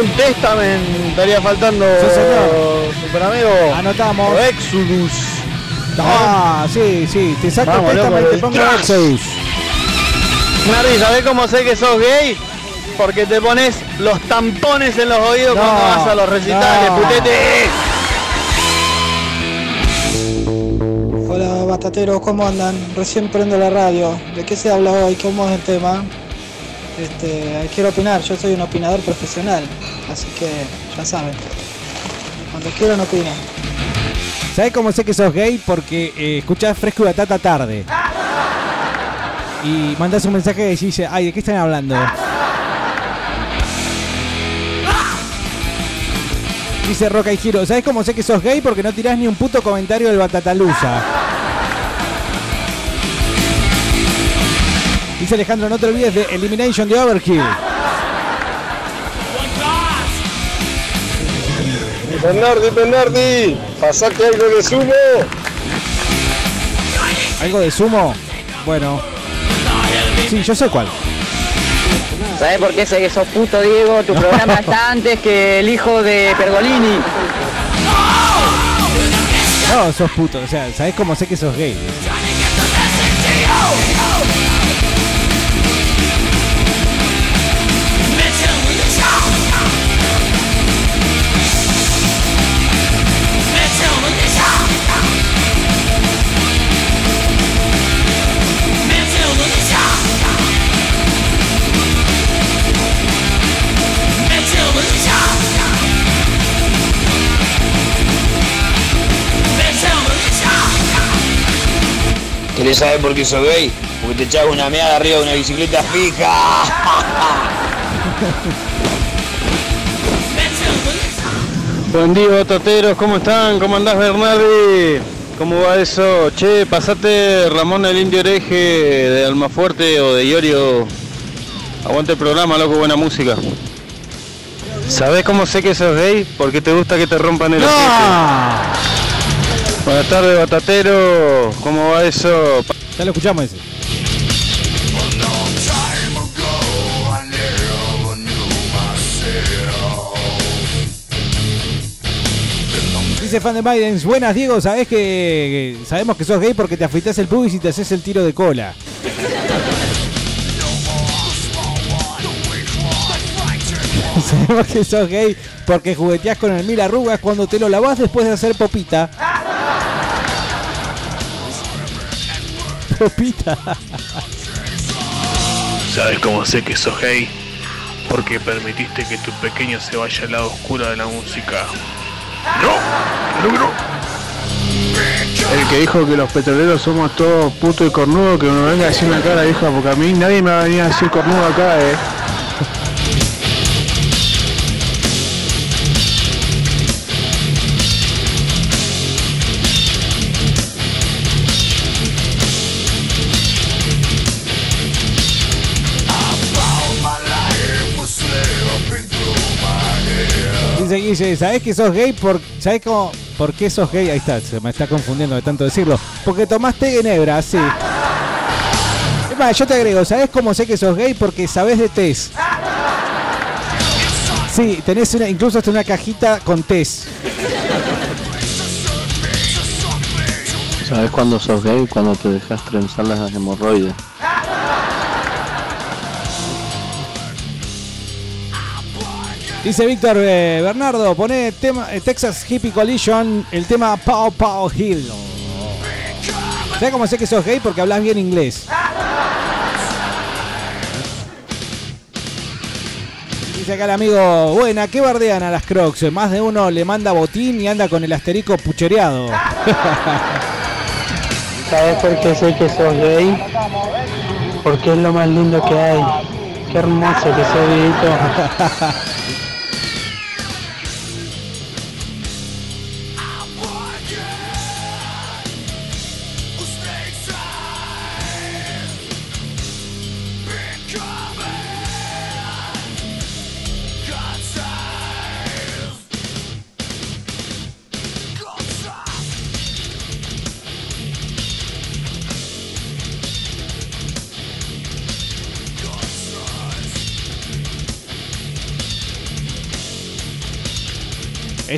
Un testament estaría faltando, Sí, señor. super amigo. Anotamos. O Exodus. Ah, sí, sí, te saco el Testament y te pongo. Exodus. Nardi, ¿sabés cómo sé que sos gay? Porque te pones los tampones en los oídos No, cuando vas a los recitales, no. putete. Hola batateros, ¿cómo andan? Recién prendo la radio. ¿De qué se habla hoy? ¿Cómo es el tema? Este, quiero opinar, yo soy un opinador profesional, así que ya saben. Cuando quieran opinan. ¿Sabes cómo sé que sos gay? Porque eh, escuchás Fresco y Batata tarde. Y mandás un mensaje y dice, ay, ¿de qué están hablando? Dice Roca y Giro, ¿sabes cómo sé que sos gay? Porque no tirás ni un puto comentario del Batatalusa. Dice Alejandro, no te olvides de Elimination de Overkill. Bernardi, Bernardi, pasate algo de sumo. ¿Algo de sumo? Bueno. Sí, yo sé cuál. ¿Sabes por qué sé que sos puto, Diego? Tu [laughs] programa está antes que el hijo de Pergolini. No, sos puto. O sea, ¿sabés cómo sé que sos gay? ¿Querés saber por qué sos gay? Porque te echas una meada arriba de una bicicleta fija. [laughs] Buen día, batateros, ¿cómo están? ¿Cómo andás, Bernardi? ¿Cómo va eso? Che, pasate Ramón el Indio Hereje de Almafuerte o de Iorio. Aguante el programa, loco, buena música. ¿Sabés cómo sé que sos gay? Porque te gusta que te rompan el ojete. Buenas tardes, batatero. ¿Cómo va eso? Ya lo escuchamos ese. Dice fan de Biden, buenas Diego, sabés que sabemos que sos gay porque te afeitas el pubis y te haces el tiro de cola. [laughs] sabemos que sos gay porque jugueteás con el mil arrugas cuando te lo lavás después de hacer popita. Popita. ¿Sabes cómo sé que sos gay? Porque permitiste que tu pequeño se vaya al lado oscuro de la música. ¡No! ¡No, no! El que dijo que los petroleros somos todos putos y cornudos, que me venga a decir una cara vieja, porque a mí nadie me va a venir a decir cornudo acá, eh. Guille, ¿sabés que sos gay? Por, ¿Sabés cómo, por qué sos gay? Ahí está, se me está confundiendo de tanto decirlo. Porque tomaste Ginebra, sí. Es más, yo te agrego, ¿sabés cómo sé que sos gay? Porque sabés de test. Sí, tenés una, incluso hasta una cajita con test. ¿Sabes cuándo sos gay? Cuando te dejas trenzar las hemorroides. Dice Víctor eh, Bernardo, pone tema, eh, Texas Hippie Collision, el tema Pow Pow Hill. ¿Sabes cómo sé que sos gay? Porque hablas bien inglés. Dice acá el amigo, buena, ¿qué bardean a las crocs? Más de uno le manda botín y anda con el asterico puchereado. [laughs] ¿Sabes por qué sé que sos gay? Porque es lo más lindo que hay. Qué hermoso que sos, Dieguito. [laughs]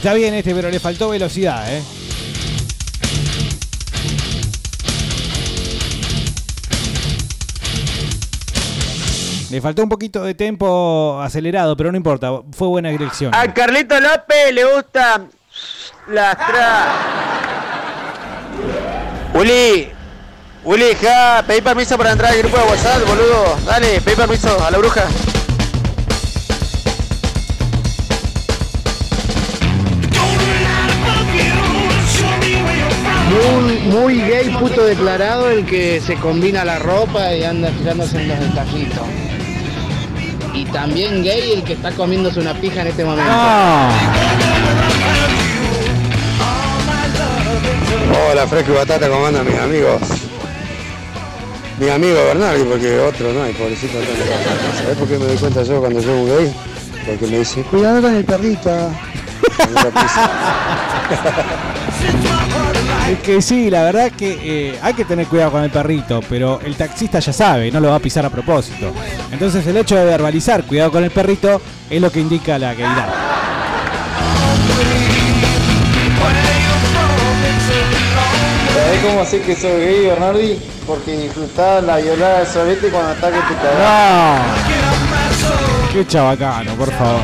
Está bien este, pero le faltó velocidad, ¿eh? Le faltó un poquito de tempo acelerado, pero no importa, fue buena dirección. A Carlito López le gusta las tra... Willy, Willy, ja, pedí permiso para entrar al grupo de WhatsApp, boludo. Dale, pedí permiso a la bruja. Muy, gay, puto declarado, el que se combina la ropa y anda fijándose en los detallitos. Y también gay el que está comiéndose una pija en este momento. Hola, Fresco y Batata, ¿cómo andan mis amigos? Mi amigo Bernardi, porque otro no hay, pobrecito. ¿Sabés por qué me doy cuenta yo cuando soy un gay? Porque me dice, cuidado con el perrito. [laughs] Es que sí, la verdad que eh, hay que tener cuidado con el perrito, pero el taxista ya sabe, no lo va a pisar a propósito. Entonces el hecho de verbalizar cuidado con el perrito es lo que indica la gaydad. ¿Sabés cómo sé que soy gay, Bernardi? Porque disfrutaba la violada de sorete cuando está que te cagás. No. Qué chabacano, por favor.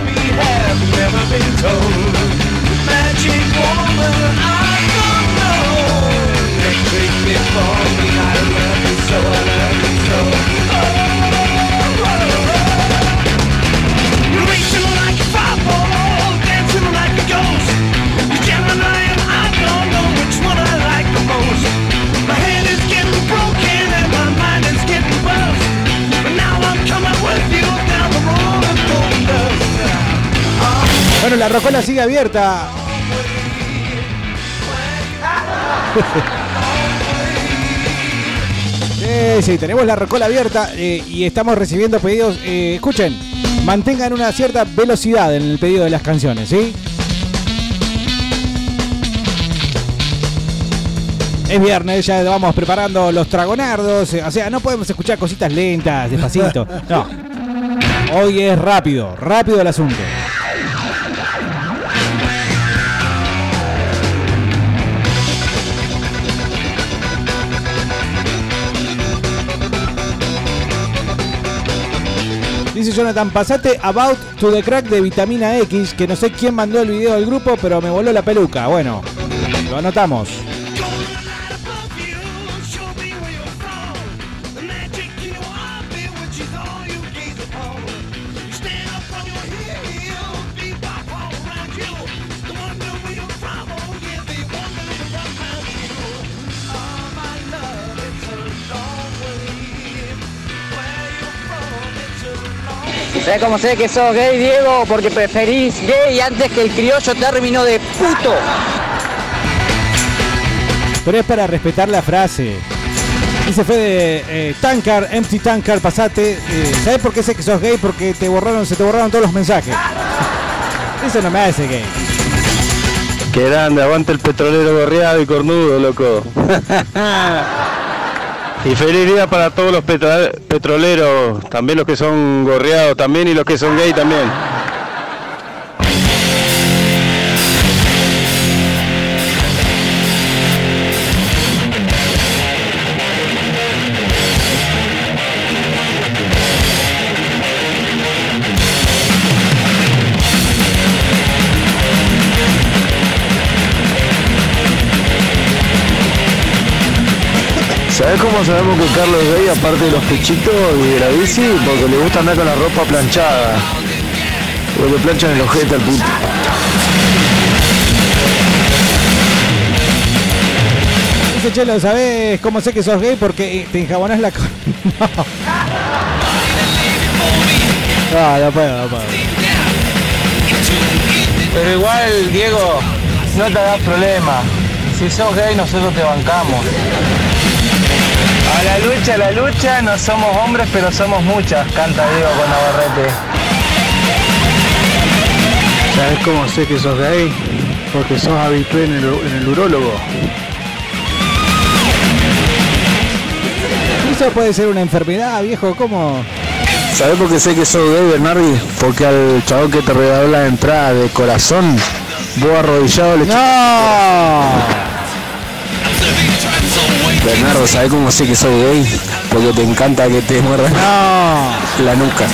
Bueno, la rocola sigue abierta. [laughs] Sí, sí, tenemos la rocola abierta eh, y estamos recibiendo pedidos. Eh, escuchen, mantengan una cierta velocidad en el pedido de las canciones, ¿sí? Es viernes, ya vamos preparando los tragonardos. eh, O sea, no podemos escuchar cositas lentas, despacito. [laughs] No. Hoy es rápido, rápido el asunto. Dice Jonathan, pasate About to the Crack de Vitamina X, que no sé quién mandó el video del grupo, pero me voló la peluca. Bueno, lo anotamos. ¿Sabes cómo sé que sos gay, Diego? Porque preferís gay antes que el criollo término de puto. Pero es para respetar la frase. Dice Fede, eh, Tankar, Empty Tankar, pasate. Eh, ¿Sabes por qué sé que sos gay? Porque te borraron, se te borraron todos los mensajes. [laughs] Eso no me hace gay. Qué grande, aguante el petrolero gorreado y cornudo, loco. [laughs] y feliz día para todos los petro- petroleros, también los que son gorreados también y los que son gay también. Cómo sabemos que Carlos gay aparte de los pechitos y de la bici? Porque le gusta andar con la ropa planchada. Porque le planchan el ojete al puto. Dice Chelo, ¿sabes cómo sé que sos gay? Porque eh, te enjabonás la... No. [laughs] No, no puedo, no puedo. Pero igual, Diego, no te hagas problema. Si sos gay, nosotros te bancamos. A la lucha, a la lucha, no somos hombres, pero somos muchas, canta Diego con Navarrete. ¿Sabes cómo sé que sos gay? Porque sos habitué en el, en el urólogo. Eso puede ser una enfermedad, viejo, ¿cómo? ¿Sabes por qué sé que sos gay, Bernardi? Porque al chabón que te regaló la entrada de corazón, vos arrodillado le ¡No! Bernardo, ¿sabes cómo sé que sos gay? Porque te encanta que te muerdan la nuca.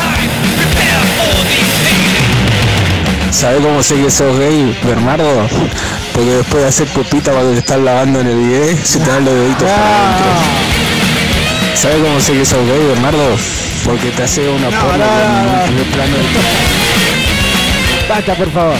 ¿Sabes cómo sé que sos gay, Bernardo? Porque después de hacer pupita cuando te estás lavando en el video, se te dan los deditos para adentro. ¿Sabes cómo sé que sos gay, Bernardo? Porque te hace una porno con un primer plano del Basta, por favor.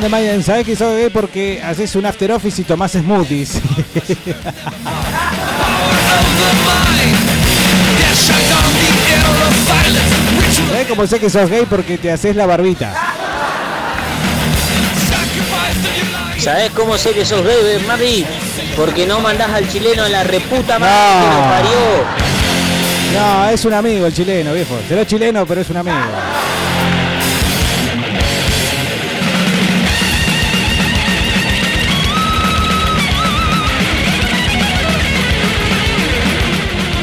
De Mayan, ¿sabes que sos gay? Porque haces un after office y tomás smoothies. [laughs] ¿Sabes cómo sé que sos gay? Porque te haces la barbita. ¿Sabés cómo sé que sos gay, Bernardi? Porque no mandás al chileno a la reputa madre que lo parió. No, es un amigo el chileno, viejo. Será chileno, pero es un amigo.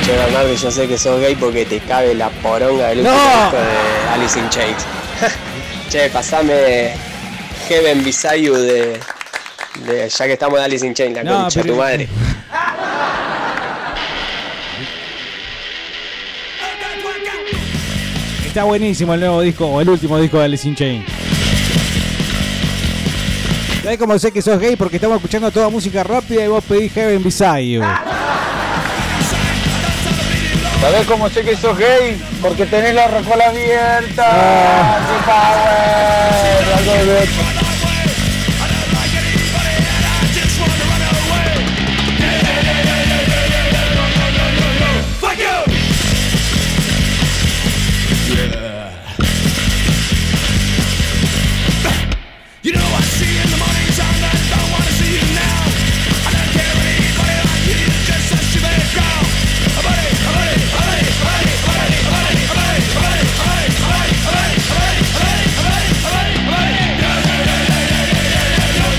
Che, Bernardo, yo sé que sos gay porque te cabe la poronga del ¡No! último disco de Alice in Chains. [laughs] che, pasame Heaven Beside You de, de- ya que estamos de Alice in Chains, la No, concha de pero- tu madre. Está buenísimo el nuevo disco, o el último disco de Alice in Chains. ¿Sabés cómo sé que sos gay? Porque estamos escuchando toda música rápida y vos pedís Heaven Beside You. ¿Sabés cómo sé que sos gay? Porque tenés la rocola abierta. Ah. ¡Sí, power!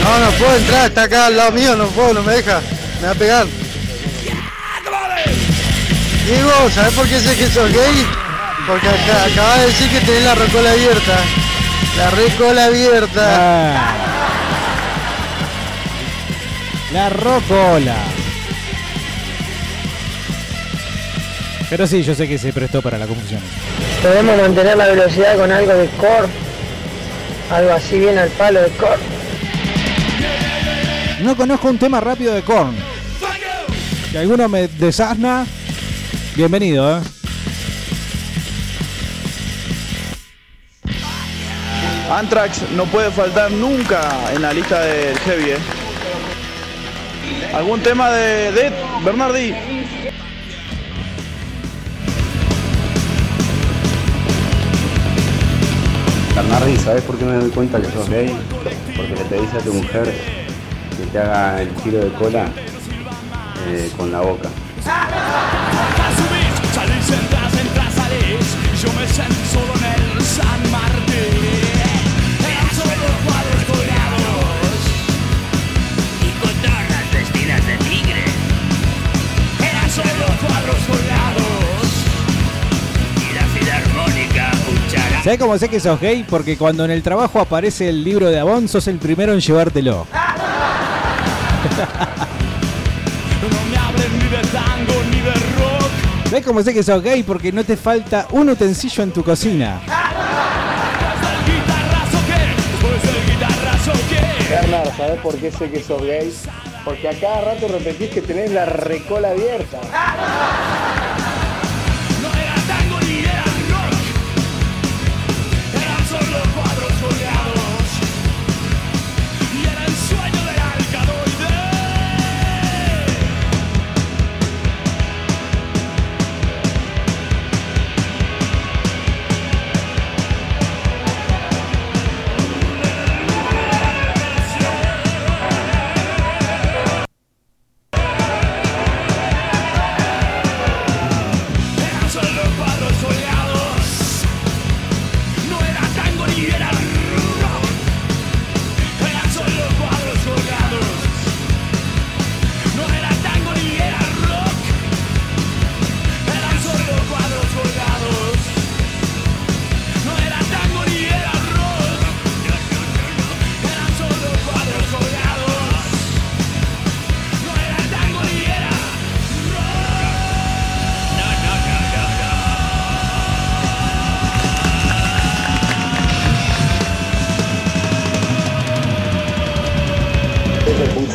No, no puedo entrar, está acá al lado mío, no puedo, no me deja. Me va a pegar. Diego, ¿sabes por qué sé que sos gay? Porque acá, acabas de decir que tenés la recola abierta. La recola abierta. Ah. La rocola. Pero sí, yo sé que se prestó para la confusión. Podemos mantener la velocidad con algo de core. Algo así bien al palo de core. No conozco un tema rápido de Korn. Si alguno me desasna, bienvenido, ¿eh? Anthrax no puede faltar nunca en la lista del heavy. ¿eh? ¿Algún tema de, de Bernardi? Bernardi, ¿sabes por qué me doy cuenta que sos gay? Porque le pedís a tu mujer que haga el giro de cola eh, con la boca. ¿Sabes cómo sé que sos gay? Porque cuando en el trabajo aparece el libro de Avon, sos el primero en llevártelo. No me hablen ni de tango ni de rock. ¿Sabés cómo sé que sos gay? Porque no te falta un utensilio en tu cocina. Bernard, ¿sabes por qué sé que sos gay? Porque a cada rato repetís que tenés la recola abierta.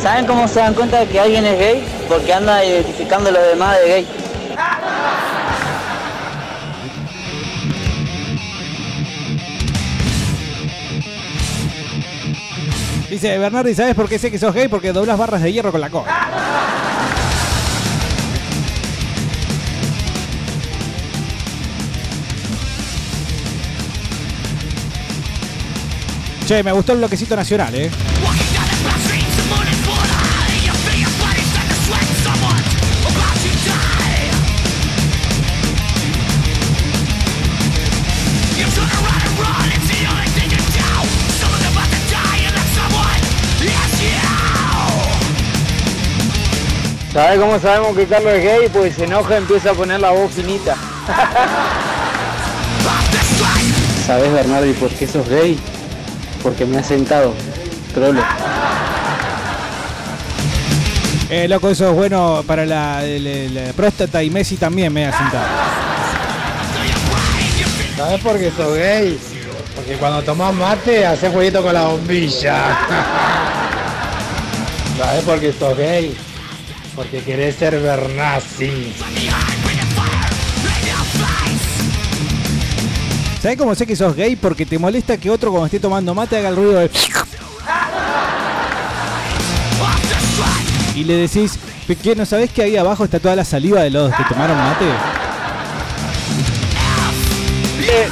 ¿Saben cómo se dan cuenta de que alguien es gay? Porque anda identificando a los demás de gay. Dice Bernardi, ¿sabes por qué sé que sos gay? Porque doblas barras de hierro con la cola. Che, me gustó el bloquecito nacional, eh. ¿Sabes cómo sabemos que Carlos es gay? Pues se enoja y empieza a poner la voz finita. ¿Sabes, Bernardi, por qué sos gay? Porque me has sentado, trolo. Eh, loco, eso es bueno para la, la- la próstata y Messi también me ha sentado. ¿Sabes por qué sos gay? Porque cuando tomás mate haces jueguito con la bombilla. [laughs] ¿Sabes por qué sos gay? Porque querés ser Bernazi. ¿Sabes cómo sé que sos gay? Porque te molesta que otro cuando esté tomando mate haga el ruido de... Y le decís, ¿qué, ¿no sabés que ahí abajo está toda la saliva de los que tomaron mate? Eh,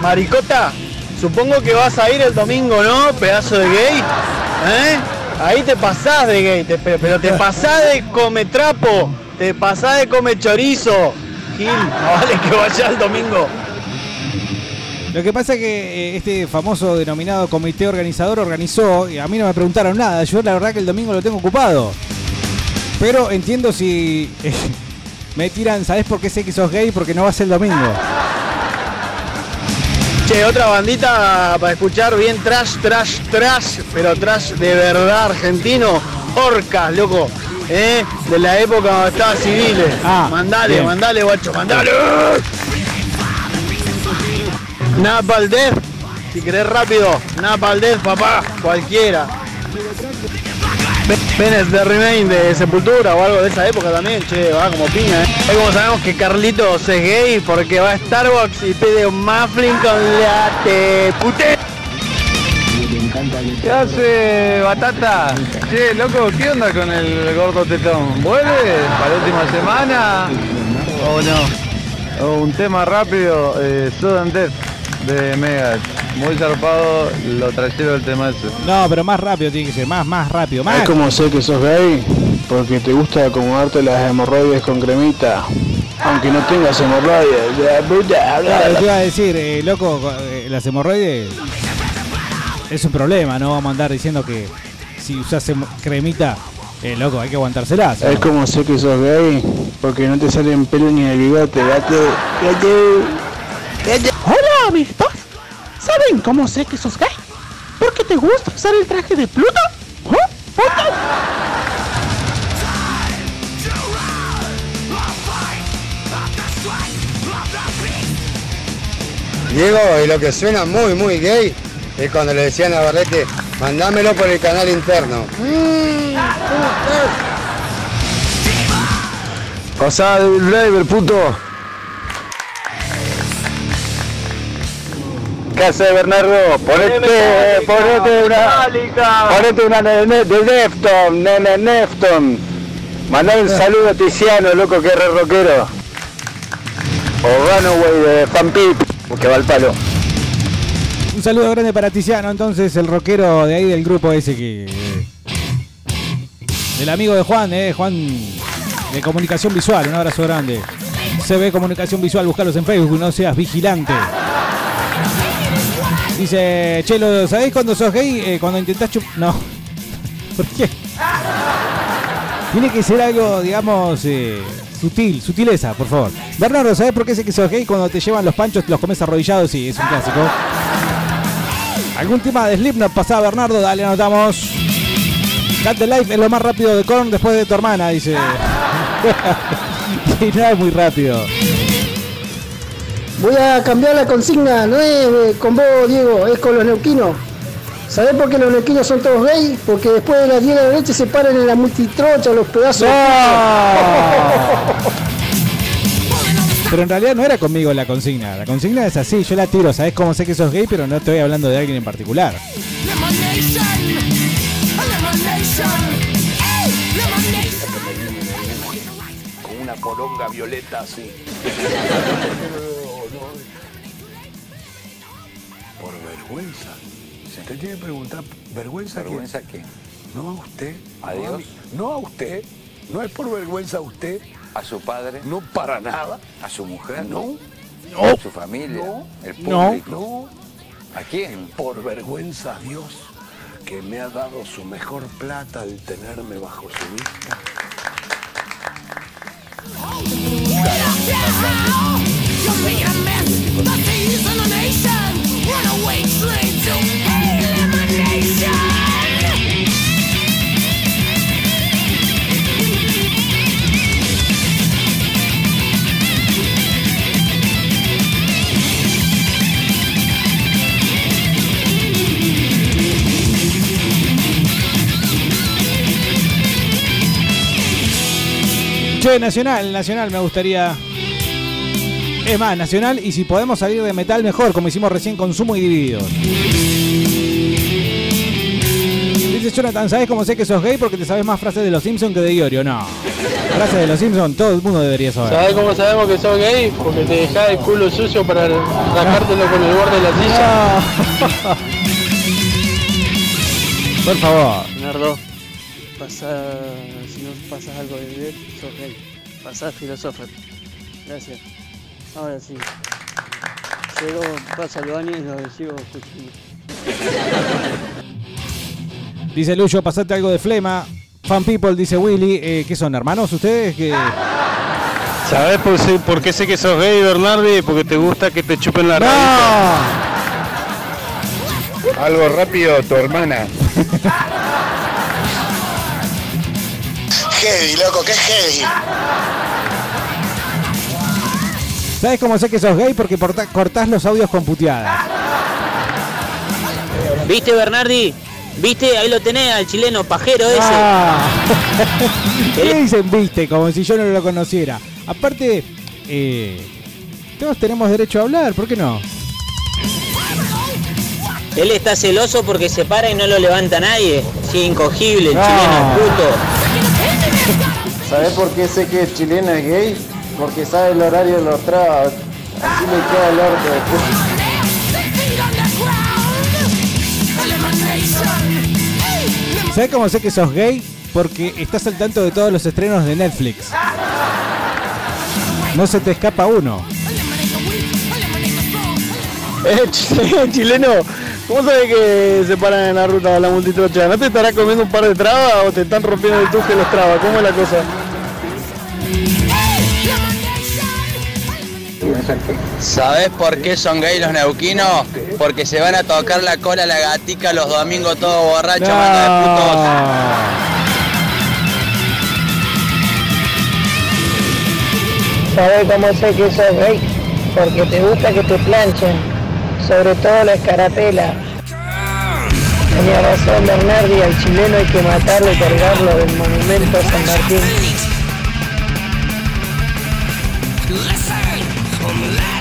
maricota, supongo que vas a ir el domingo, ¿no? Pedazo de gay. ¿Eh? Ahí te pasás de gay, te- pero, te pasás de come trapo, te pasás de come chorizo. Gil, no vale que vaya el domingo. Lo que pasa es que eh, este famoso denominado comité organizador organizó, y a mí no me preguntaron nada, yo la verdad que el domingo lo tengo ocupado. Pero entiendo si eh, [laughs] me tiran, ¿sabes por qué sé que sos gay? Porque no vas el domingo. Che, otra bandita para escuchar bien trash, trash, trash, pero trash de verdad argentino. Orcas, loco. ¿Eh? De la época cuando estaba civiles. Ah, mandale, bien. mandale, guacho, mandale. Napal Death, si querés rápido. Napal Death, papá, cualquiera. Penes de Remain de Sepultura o algo de esa época también, che, va como piña, eh. Hoy como sabemos que Carlitos es gay porque va a Starbucks y pide un muffin con latte. ¡Pute! ¿Qué hace Batata? Che, loco, ¿qué onda con el gordo tetón? ¿Vuelve para la última semana? ¿O no? O un tema rápido, eh, Sudden de Megadeth. Muy zarpado, lo trayero el tema ese. No, pero más rápido tiene que ser, más, más rápido, más. ¿Sabes cómo sé que sos gay? Porque te gusta acomodarte las hemorroides con cremita. Aunque no tengas hemorroides. Claro, te iba a decir, eh, loco, eh, las hemorroides es un problema, no vamos a andar diciendo que si usas cremita, eh, loco, hay que aguantárselas. ¿Sabes cómo sé que sos gay? Porque no te salen pelos ni el bigote, gato. Gato. Hola, amiguitos. ¿Saben cómo sé que sos gay? Porque te gusta usar el traje de Pluto. ¿Oh? ¿Pluto? Diego, y lo que suena muy, muy gay es cuando le decían a Barrete, mandámelo por el canal interno. Pasá del driver, puto. ¿Qué hace Bernardo? Ponete, ponete una, ponete una de, de Defton, nene Nefton. Mandale un saludo a Tiziano, loco, que es re rockero. O Runaway de Fan Pip, que va al palo. Un saludo grande para Tiziano, entonces, el rockero de ahí del grupo ese que. Del amigo de Juan, eh, Juan de comunicación visual, un abrazo grande. CB Comunicación Visual, buscalos en Facebook, no seas vigilante. Dice, Chelo, ¿sabéis cuando sos gay? Eh, cuando intentás chup... No. [laughs] ¿Por qué? Tiene que ser algo, digamos, eh, sutil, sutileza, por favor. Bernardo, ¿sabes por qué sé que sos gay? Cuando te llevan los panchos, los comes arrodillados, sí, es un clásico. ¿Algún tema de Slipknot pasaba, Bernardo? Dale, anotamos. Cat the Life es lo más rápido de Korn después de tu hermana, dice. [laughs] y no es muy rápido. Voy a cambiar la consigna, no es eh, con vos, Diego, es con los neuquinos. ¿Sabés por qué los neuquinos son todos gays? Porque después de las 10 de la noche se paran en la multitrocha los pedazos de [laughs] Pero en realidad no era conmigo la consigna. La consigna es así, yo la tiro. ¿Sabes cómo sé que sos gay? Pero no estoy hablando de alguien en particular. Con una poronga violeta así. vergüenza. Se te tiene que preguntar, ¿vergüenza, ¿Vergüenza quién? No a usted. ¿A Dios? No a usted. No es por vergüenza a usted. ¿A su padre? No para nada. ¿A su mujer? No. no. ¿A su familia? No. ¿El público? No. ¿A quién? Por vergüenza a Dios, que me ha dado su mejor plata al tenerme bajo su vista. Nacional, Nacional me gustaría es más, Nacional y si podemos salir de metal mejor, como hicimos recién con Sumo y Divididos. Dice Jonathan, ¿sabes cómo sé que sos gay? Porque te sabes más frases de los Simpsons que de Iorio. No. Frases de los Simpsons, todo el mundo debería saber. ¿Sabes cómo sabemos que sos gay? Porque te dejás el culo sucio para rascártelo con el borde de la silla. [laughs] Por favor. Leonardo, pasa, si no pasas algo de ver, sos gay. Pasás filosofía. Gracias. Ahora sí. Llego, paso al baño y lo sigo escuchando. Dice Lucho, pasate algo de flema. Fan People, dice Willy. Eh, ¿Qué son, hermanos ustedes? que ¿Sabes por, si- por qué sé que sos gay, Bernardi? Porque te gusta que te chupen la Algo rápido, tu hermana. Heavy, loco, que es heavy. ¿Sabes cómo sé que sos gay? Porque cortás los audios con puteadas. ¿Viste, Bernardi? ¿Viste? Ahí lo tenés al chileno pajero ese. Ah. [laughs] ¿Qué dicen viste? Como si yo no lo conociera. Aparte, eh, todos tenemos derecho a hablar, ¿por qué no? Él está celoso porque se para y no lo levanta nadie. Sí, incogible, el Ah. chileno es puto. ¿Sabes por qué sé que el chileno es gay? Porque sabe el horario de los trabas. Así le queda el orto después. ¿Sabes cómo sé que sos gay? Porque estás al tanto de todos los estrenos de Netflix. No se te escapa uno. Eh, ch- [laughs] chileno, ¿cómo sabes que se paran en la ruta de la multitrocha? ¿No te estarás comiendo un par de trabas o te están rompiendo el tuje los trabas? ¿Cómo es la cosa? ¿Sabés por qué son gay los neuquinos? Porque se van a tocar la cola a la gatica los domingos todos borrachos, manga de putos. ¿Sabes cómo sé que sos gay? Porque te gusta que te planchen, sobre todo la escarapela. Tenía razón Bernardi, al chileno hay que matarlo y cargarlo del monumento a San Martín. No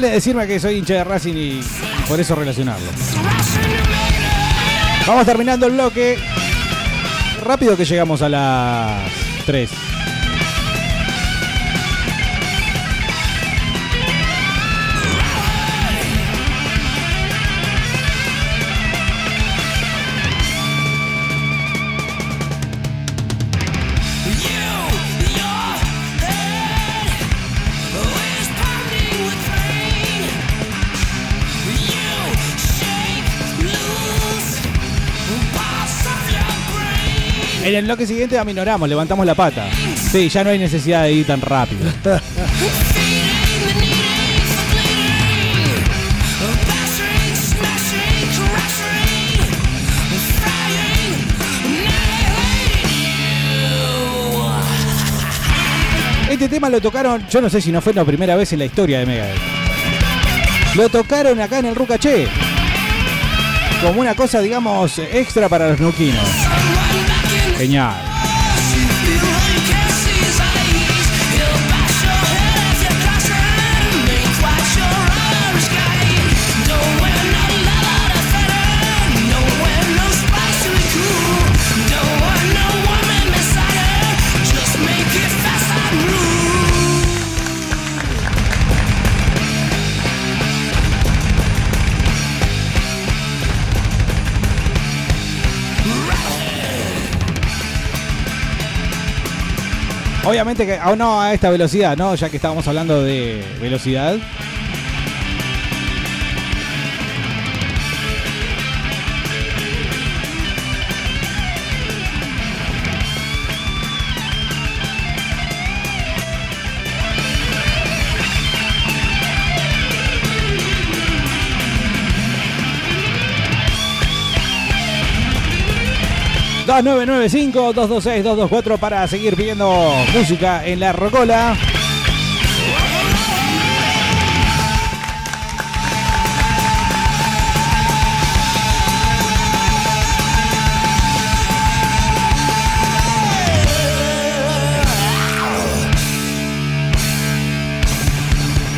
vale decirme que soy hincha de Racing y por eso relacionarlo. Vamos terminando el bloque. Rápido que llegamos a las 3. En el bloque siguiente aminoramos, levantamos la pata. Sí, ya no hay necesidad de ir tan rápido. Este tema lo tocaron, yo no sé si no fue la primera vez en la historia de Megadeth. Lo tocaron acá en el Rucaché. Como una cosa, digamos, extra para los nuquinos. Genial. Obviamente que aún no a esta velocidad, ¿no? Ya que estábamos hablando de velocidad. ...2995-226-224... ...para seguir pidiendo música en la Rocola.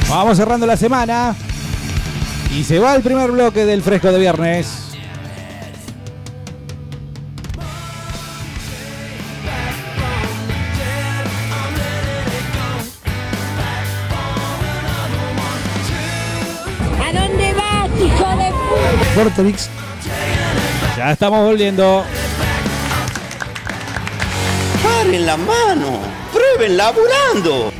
Vamos cerrando la semana. Y se va el primer bloque del fresco de viernes. Ya estamos volviendo. ¡Paren la mano! ¡Prueben laburando!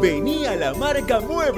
Vení a la marca Mueble.